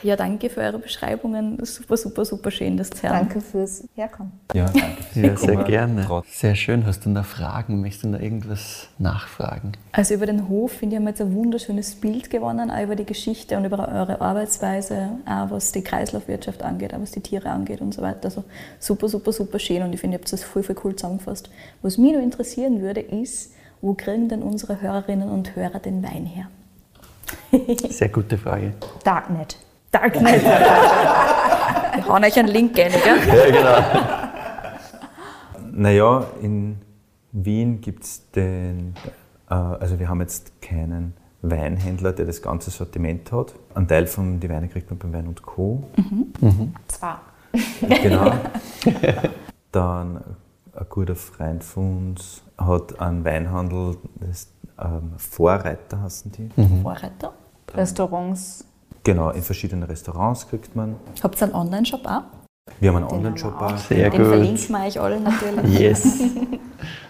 Speaker 3: Ja, danke für eure Beschreibungen. Super, super, super schön, das hören.
Speaker 4: Danke fürs Herkommen.
Speaker 5: ja, danke.
Speaker 2: Ja, sehr gerne. Sehr schön. Hast du noch Fragen? Möchtest du noch irgendwas nachfragen?
Speaker 3: Also über den Hof finde ich, haben wir jetzt ein wunderschönes Bild gewonnen, auch über die Geschichte und über eure Arbeitsweise, auch was die Kreislaufwirtschaft angeht, auch was die Tiere angeht und so weiter. Also super, super, super schön und ich finde, ihr habt das voll, voll cool zusammengefasst. Was mich noch interessieren würde, ist, wo kriegen denn unsere Hörerinnen und Hörer den Wein her?
Speaker 2: Sehr gute Frage.
Speaker 4: Darknet.
Speaker 3: Darknet. Wir hauen euch einen Link rein, gell?
Speaker 2: Ja, genau.
Speaker 5: Naja, in Wien gibt es den, äh, also wir haben jetzt keinen Weinhändler, der das ganze Sortiment hat. Ein Teil von die Weine kriegt man beim Wein und Co.
Speaker 4: Zwar.
Speaker 5: Genau. Dann ein guter Freund von uns hat einen Weinhandel, das ähm, Vorreiter heißen die.
Speaker 3: Vorreiter.
Speaker 4: Restaurants.
Speaker 5: Genau, in verschiedenen Restaurants kriegt man.
Speaker 3: Habt ihr einen Online-Shop auch?
Speaker 5: Wir haben einen Online-Shop
Speaker 4: wir
Speaker 5: auch.
Speaker 2: Sehr
Speaker 3: Den
Speaker 2: gut.
Speaker 3: verlinken wir euch alle natürlich.
Speaker 2: Yes.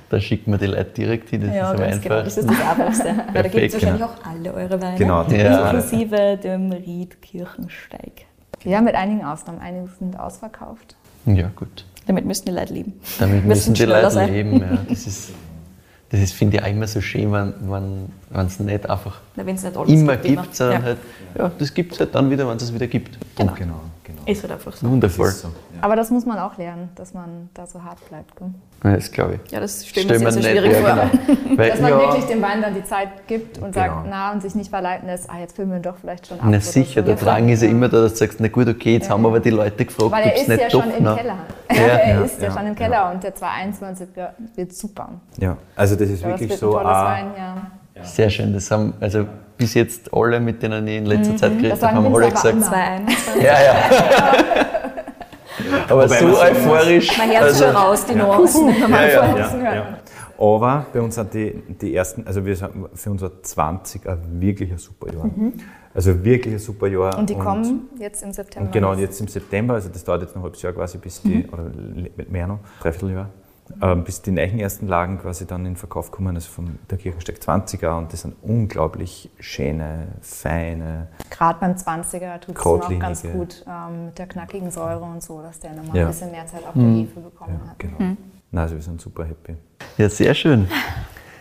Speaker 2: Da schickt man die Leute direkt hin, das
Speaker 3: Ja,
Speaker 2: ist am
Speaker 3: ganz genau. Das ist
Speaker 2: einfachsten.
Speaker 3: das Einfachste. Weil da gibt es wahrscheinlich
Speaker 2: genau.
Speaker 3: auch alle eure Weine.
Speaker 5: Genau, die
Speaker 2: Ja.
Speaker 3: Inklusive dem Ried Kirchensteig.
Speaker 4: Ja, mit einigen Ausnahmen. Einige sind ausverkauft.
Speaker 2: Ja, gut.
Speaker 3: Damit müssen die Leute leben.
Speaker 2: Damit
Speaker 3: Müssen
Speaker 2: müssen die Leute
Speaker 3: sein.
Speaker 2: leben. Ja. Das ist, das ist finde ich, auch immer so schön, wenn wenn- wenn es nicht einfach
Speaker 3: Na, es nicht alles
Speaker 2: immer
Speaker 3: gibt,
Speaker 2: gibt, sondern
Speaker 3: ja.
Speaker 2: halt, ja, das gibt es halt dann wieder, wenn es es wieder gibt.
Speaker 3: Genau.
Speaker 5: Genau, genau.
Speaker 3: Ist halt einfach so.
Speaker 2: Wundervoll.
Speaker 5: Das ist so, ja.
Speaker 4: Aber das muss man auch lernen, dass man da so hart bleibt. Gell?
Speaker 2: Ja, das glaube ich.
Speaker 3: Ja, das
Speaker 2: Stell
Speaker 3: sehr,
Speaker 2: mir
Speaker 3: sehr
Speaker 2: nicht,
Speaker 3: schwierig
Speaker 2: ja,
Speaker 3: vor.
Speaker 2: genau. Weil,
Speaker 4: Dass man
Speaker 2: ja,
Speaker 4: wirklich dem Wein dann die Zeit gibt und sagt,
Speaker 5: Genau.
Speaker 4: na, und sich nicht verleiten lässt, ah, jetzt filmen wir doch vielleicht schon ab.
Speaker 2: na sicher,
Speaker 4: so.
Speaker 2: der Drang ist ja immer da, dass du sagst, na gut, okay, jetzt haben aber die Leute gefragt,
Speaker 4: Weil
Speaker 2: ob
Speaker 4: er
Speaker 2: es
Speaker 4: ist
Speaker 2: nicht
Speaker 4: ja
Speaker 2: doch
Speaker 4: schon im Keller.
Speaker 2: Ja.
Speaker 4: er
Speaker 5: Ja,
Speaker 4: ist ja,
Speaker 5: ja,
Speaker 4: schon im
Speaker 5: ja.
Speaker 4: Keller und der 221 wird super.
Speaker 5: Ja, also das ist wirklich
Speaker 4: wird
Speaker 5: so.
Speaker 4: ein tolles
Speaker 5: ah,
Speaker 4: Wein, ja.
Speaker 2: Sehr schön, das haben also bis jetzt alle, mit denen ich in letzter Zeit geredet
Speaker 4: Mhm.
Speaker 2: Habe, haben alle gesagt,
Speaker 4: immer.
Speaker 3: 221.
Speaker 2: ja, ja. aber
Speaker 5: Wobei
Speaker 2: so euphorisch.
Speaker 3: Mein Herz
Speaker 2: also,
Speaker 3: schon raus, die Nuancen.
Speaker 2: Ja, ja.
Speaker 4: Wir-
Speaker 5: Ja, ja. Aber bei uns sind die, die ersten, also wir sind für unser 20 ein wirklich ein super Jahr. Also wirklich ein super Jahr.
Speaker 4: Mhm. Und die kommen jetzt im September.
Speaker 5: Und genau, und jetzt im September, also das dauert jetzt noch ein halbes Jahr quasi, bis die, oder le- mehr noch, dreiviertel Jahr, ähm, bis die neuen ersten Lagen quasi dann in Verkauf kommen, also von der Kirchensteig 20er. Und das sind unglaublich schöne, feine,
Speaker 4: Gerade beim 20er tut es noch ganz gut ähm, mit der knackigen Säure und so, dass der nochmal
Speaker 5: Ja.
Speaker 4: ein bisschen mehr Zeit auf der Hefe bekommen hat.
Speaker 5: genau. Nein, also wir sind super happy.
Speaker 2: Ja, sehr schön.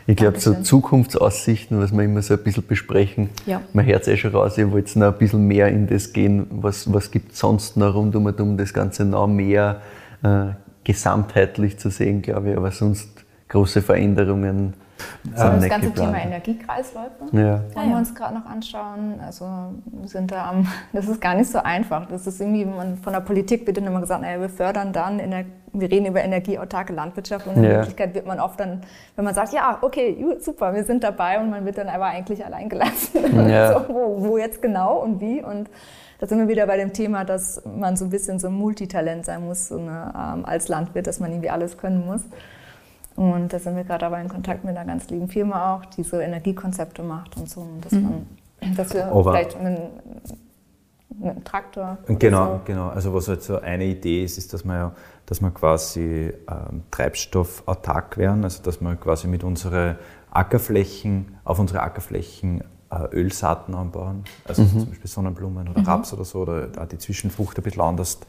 Speaker 2: Ich glaube, so. Zukunftsaussichten, was wir immer so ein bisschen besprechen,
Speaker 3: Ja.
Speaker 2: man hört es eh schon raus, ihr wollt noch ein bisschen mehr in das gehen. Was, was gibt es sonst noch rund um, um das Ganze noch mehr äh, gesamtheitlich zu sehen, glaube ich. Aber sonst große Veränderungen sind
Speaker 4: das ganze Thema
Speaker 2: geplant.
Speaker 4: Energiekreisläufe
Speaker 2: Ja.
Speaker 4: wollen wir uns gerade noch anschauen. Also sind da am, das ist gar nicht so einfach. Das ist irgendwie, man von der Politik wird dann immer gesagt, naja, wir fördern dann, Ener wir reden über energieautarke Landwirtschaft und in
Speaker 2: Ja.
Speaker 4: Wirklichkeit wird man oft dann, wenn man sagt, ja, okay, super, wir sind dabei und man wird dann aber eigentlich allein gelassen.
Speaker 2: Ja.
Speaker 4: so, wo, wo jetzt genau und wie und da sind wir wieder bei dem Thema, dass man so ein bisschen so ein Multitalent sein muss so eine, ähm, als Landwirt, dass man irgendwie alles können muss. Und da sind wir gerade aber in Kontakt mit einer ganz lieben Firma auch, die so Energiekonzepte macht und so. Und dass, man, dass wir
Speaker 5: Aber-
Speaker 4: vielleicht einen, einen Traktor.
Speaker 5: Genau,
Speaker 4: So.
Speaker 5: genau. Also was halt so eine Idee ist, ist, dass wir ja, dass wir quasi ähm, treibstoffautark werden, also dass wir quasi mit unseren Ackerflächen, auf unsere Ackerflächen Ölsaaten anbauen, also
Speaker 2: Mhm.
Speaker 5: zum Beispiel Sonnenblumen oder Raps oder so, oder auch die Zwischenfrucht ein bisschen anders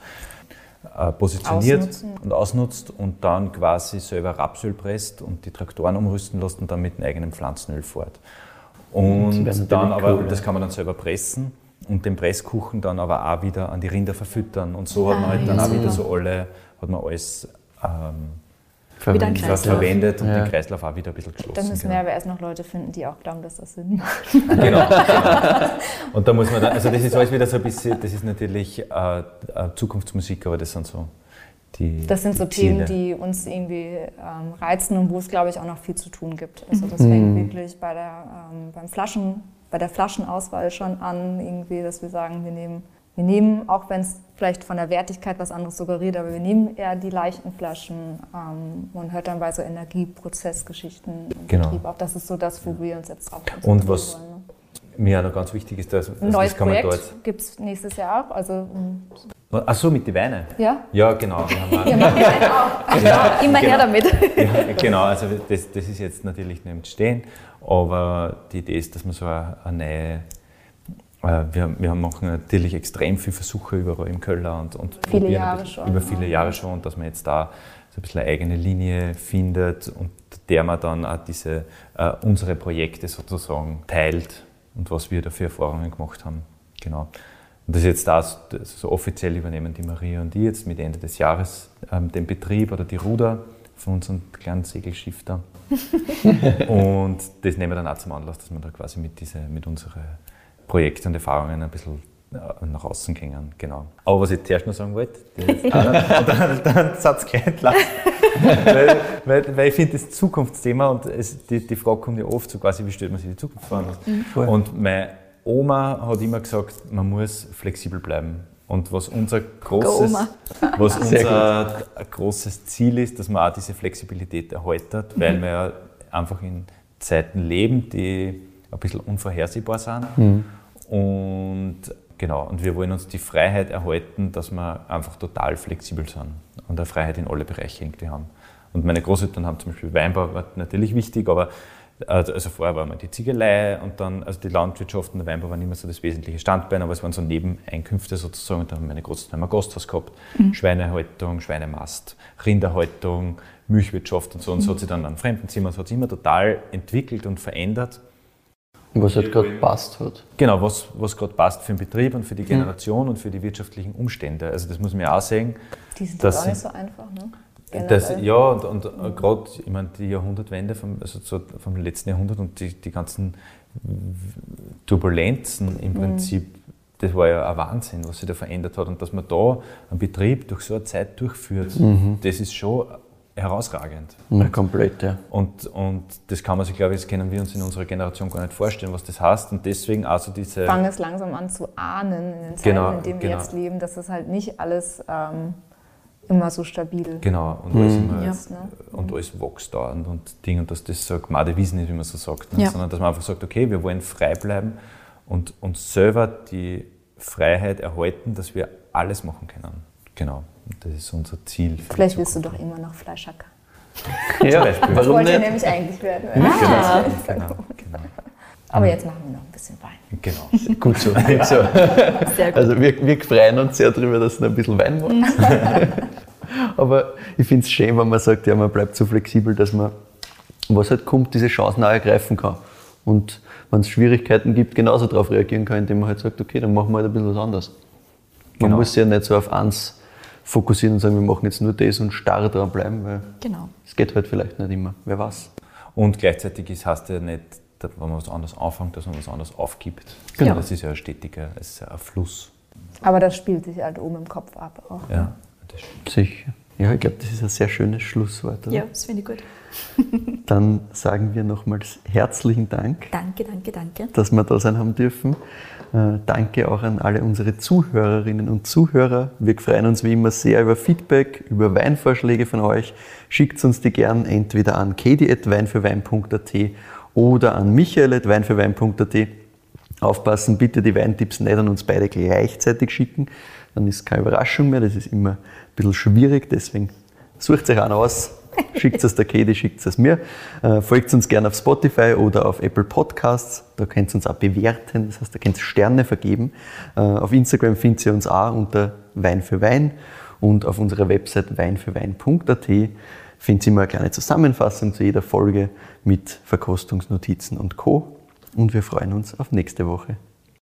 Speaker 5: äh, positioniert
Speaker 4: Ausnutzen.
Speaker 5: und ausnutzt und dann quasi selber Rapsöl presst und die Traktoren umrüsten lässt und dann mit einem eigenen Pflanzenöl fährt. Und
Speaker 2: Das wäre
Speaker 5: dann aber,
Speaker 2: cool,
Speaker 5: und das kann man dann selber pressen und den Presskuchen dann aber auch wieder an die Rinder verfüttern. Und so hat man halt dann auch wieder so alle, hat man alles ähm,
Speaker 3: Wieder ein
Speaker 5: was
Speaker 3: Kreislauf.
Speaker 5: verwendet und
Speaker 2: Ja.
Speaker 5: den Kreislauf auch wieder ein bisschen geschlossen.
Speaker 4: Dann müssen
Speaker 5: genau.
Speaker 4: wir aber erst noch Leute finden, die auch glauben, dass das Sinn macht.
Speaker 5: Genau, genau. Und da muss man dann, also das ist alles wieder so ein bisschen, das ist natürlich äh, äh, Zukunftsmusik, aber das sind so die
Speaker 4: Das sind so
Speaker 5: die Ziele.
Speaker 4: Themen, die uns irgendwie ähm, reizen und wo es, glaube ich, auch noch viel zu tun gibt. Also das fängt wirklich bei der, ähm, beim Flaschen, bei der Flaschenauswahl schon an, irgendwie, dass wir sagen, wir nehmen, wir nehmen, auch wenn es vielleicht von der Wertigkeit was anderes suggeriert, aber wir nehmen eher die leichten Flaschen. Ähm, man hört dann bei so Energieprozessgeschichten im
Speaker 5: Genau.
Speaker 4: Betrieb auch. Das ist so das, wo wir uns jetzt drauf
Speaker 5: Und was
Speaker 4: wollen. Ne?
Speaker 5: mir auch noch ganz wichtig ist, dass,
Speaker 4: Ein neues
Speaker 5: das kann
Speaker 4: Projekt gibt es nächstes Jahr auch. Also,
Speaker 5: jetzt, ach so, mit den Weinen.
Speaker 4: ja?
Speaker 5: Ja, genau. Wir auch,
Speaker 4: Wir machen auch.
Speaker 5: ja,
Speaker 3: Immer her
Speaker 5: genau.
Speaker 3: damit.
Speaker 5: Ja, genau, also das, das ist jetzt natürlich nicht Stehen, aber die Idee ist, dass man so eine, eine neue, wir, wir machen natürlich extrem viele Versuche überall im Köller und, und
Speaker 4: Viele Jahre
Speaker 5: bisschen-
Speaker 4: schon,
Speaker 5: Über
Speaker 4: ja.
Speaker 5: viele Jahre schon und dass man jetzt da so ein bisschen eine eigene Linie findet und der man dann auch diese, äh, unsere Projekte sozusagen teilt und was wir da für Erfahrungen gemacht haben. Genau. Und das ist jetzt das, das so offiziell übernehmen die Maria und ich jetzt mit Ende des Jahres ähm, den Betrieb oder die Ruder von unserem kleinen Segelschiff da. und das nehmen wir dann auch zum Anlass, dass wir da quasi mit, diese, mit unseren Projekten und Erfahrungen ein bisschen äh, nach außen gehen. Genau. Aber was ich zuerst noch sagen wollte, das ist und dann, dann Satz gleich entlassen. weil, weil, weil ich finde, das Zukunftsthema und es, die, die Frage kommt ja oft so quasi, wie stellt man sich die Zukunft vor?
Speaker 2: Voll.
Speaker 5: Und meine Oma hat immer gesagt, man muss flexibel bleiben. Und was unser großes, was unser großes Ziel ist, dass man auch diese Flexibilität erhaltet, weil wir ja einfach in Zeiten leben, die ein bisschen unvorhersehbar sind. Und genau, und wir wollen uns die Freiheit erhalten, dass wir einfach total flexibel sind und eine Freiheit in alle Bereiche irgendwie haben. Und meine Großeltern haben zum Beispiel Weinbau, war natürlich wichtig, aber also also vorher war mal die Ziegelei und dann, also die Landwirtschaft und der Weinbau waren immer so das wesentliche Standbein, aber es waren so Nebeneinkünfte sozusagen. Und dann haben meine Großeltern ein Gasthaus gehabt, Schweinehaltung, Schweinemast, Rinderhaltung, Milchwirtschaft und so. Und so hat sich dann an Fremdenzimmer, so hat sich immer total entwickelt und verändert.
Speaker 2: Was halt gerade passt hat.
Speaker 5: Genau, was, was gerade passt für den Betrieb und für die Generation und für die wirtschaftlichen Umstände. Also das muss man ja auch sehen.
Speaker 4: Die sind
Speaker 5: Das
Speaker 4: doch auch nicht so einfach, ne?
Speaker 5: Das, ja, und, und gerade, ich meine, die Jahrhundertwende vom, also so vom letzten Jahrhundert und die, die ganzen Turbulenzen im Prinzip, das war ja ein Wahnsinn, was sich da verändert hat. Und dass man da einen Betrieb durch so eine Zeit durchführt, das ist schon herausragend.
Speaker 2: Na, komplett, ja.
Speaker 5: Und, und das kann man sich, glaube ich, das können wir uns in unserer Generation gar nicht vorstellen, was das heißt. Und deswegen auch so diese.
Speaker 4: fangen es langsam an zu ahnen in den Zeiten,
Speaker 5: Genau,
Speaker 4: in denen wir
Speaker 5: genau.
Speaker 4: jetzt leben, dass es halt nicht alles ähm, immer so stabil
Speaker 5: Genau, und alles immer
Speaker 3: Ja.
Speaker 4: ist. Ne?
Speaker 5: und alles wächst dauernd und Ding und dass das so gemade Wiesen ist, wie man so sagt, ne?
Speaker 3: Ja.
Speaker 5: sondern dass man einfach sagt, okay, wir wollen frei bleiben und uns selber die Freiheit erhalten, dass wir alles machen können. Genau, und das ist unser Ziel.
Speaker 4: Vielleicht willst du doch immer noch Fleischhacker.
Speaker 2: Ja,
Speaker 5: Beispiel.
Speaker 4: Das
Speaker 2: warum
Speaker 4: wollte ich nämlich eigentlich werden.
Speaker 5: Genau, genau, genau,
Speaker 4: Aber jetzt machen wir noch ein bisschen Wein.
Speaker 5: genau.
Speaker 2: Gut so.
Speaker 3: Sehr gut.
Speaker 2: Also wir, wir freuen uns sehr darüber, dass es noch ein bisschen Wein macht. Aber ich finde es schön, wenn man sagt, ja, man bleibt so flexibel, dass man, was halt kommt, diese Chancen auch ergreifen kann. Und wenn es Schwierigkeiten gibt, genauso darauf reagieren kann, indem man halt sagt, okay, dann machen wir halt ein bisschen was anderes. Man
Speaker 5: Genau.
Speaker 2: muss ja nicht so auf eins fokussieren und sagen, wir machen jetzt nur das und starr dran bleiben, weil
Speaker 3: Genau.
Speaker 2: es geht halt vielleicht nicht immer. Wer weiß.
Speaker 5: Und gleichzeitig ist, heißt ja nicht, dass, wenn man was anderes anfängt, dass man was anderes aufgibt.
Speaker 2: Genau.
Speaker 5: Das ist ja ein stetiger, es ist ja ein Fluss.
Speaker 4: Aber das spielt sich halt oben im Kopf ab auch.
Speaker 5: Ja, das stimmt.
Speaker 2: Sicher. Ja, ich glaube, das ist ein sehr schönes Schlusswort. Oder?
Speaker 3: Ja, das finde ich gut.
Speaker 2: Dann sagen wir nochmals herzlichen Dank.
Speaker 3: Danke, danke, danke.
Speaker 2: dass wir da sein haben dürfen. Äh, danke auch an alle unsere Zuhörerinnen und Zuhörer. Wir freuen uns wie immer sehr über Feedback, über Weinvorschläge von euch. Schickt uns die gern entweder an kedi.weinfürwein.at oder an michael.weinfürwein.at. Aufpassen, bitte die Weintipps nicht an uns beide gleichzeitig schicken. Dann ist keine Überraschung mehr. Das ist immer ein bisschen schwierig. Deswegen sucht euch einen aus. Schickt es der Kedi, schickt es mir. Äh, folgt uns gerne auf Spotify oder auf Apple Podcasts. Da könnt ihr uns auch bewerten. Das heißt, da könnt ihr Sterne vergeben. Äh, auf Instagram findet ihr uns auch unter Wein für Wein. Und auf unserer Website weinfürwein.at findet ihr immer eine kleine Zusammenfassung zu jeder Folge mit Verkostungsnotizen und Co. Und wir freuen uns auf nächste Woche.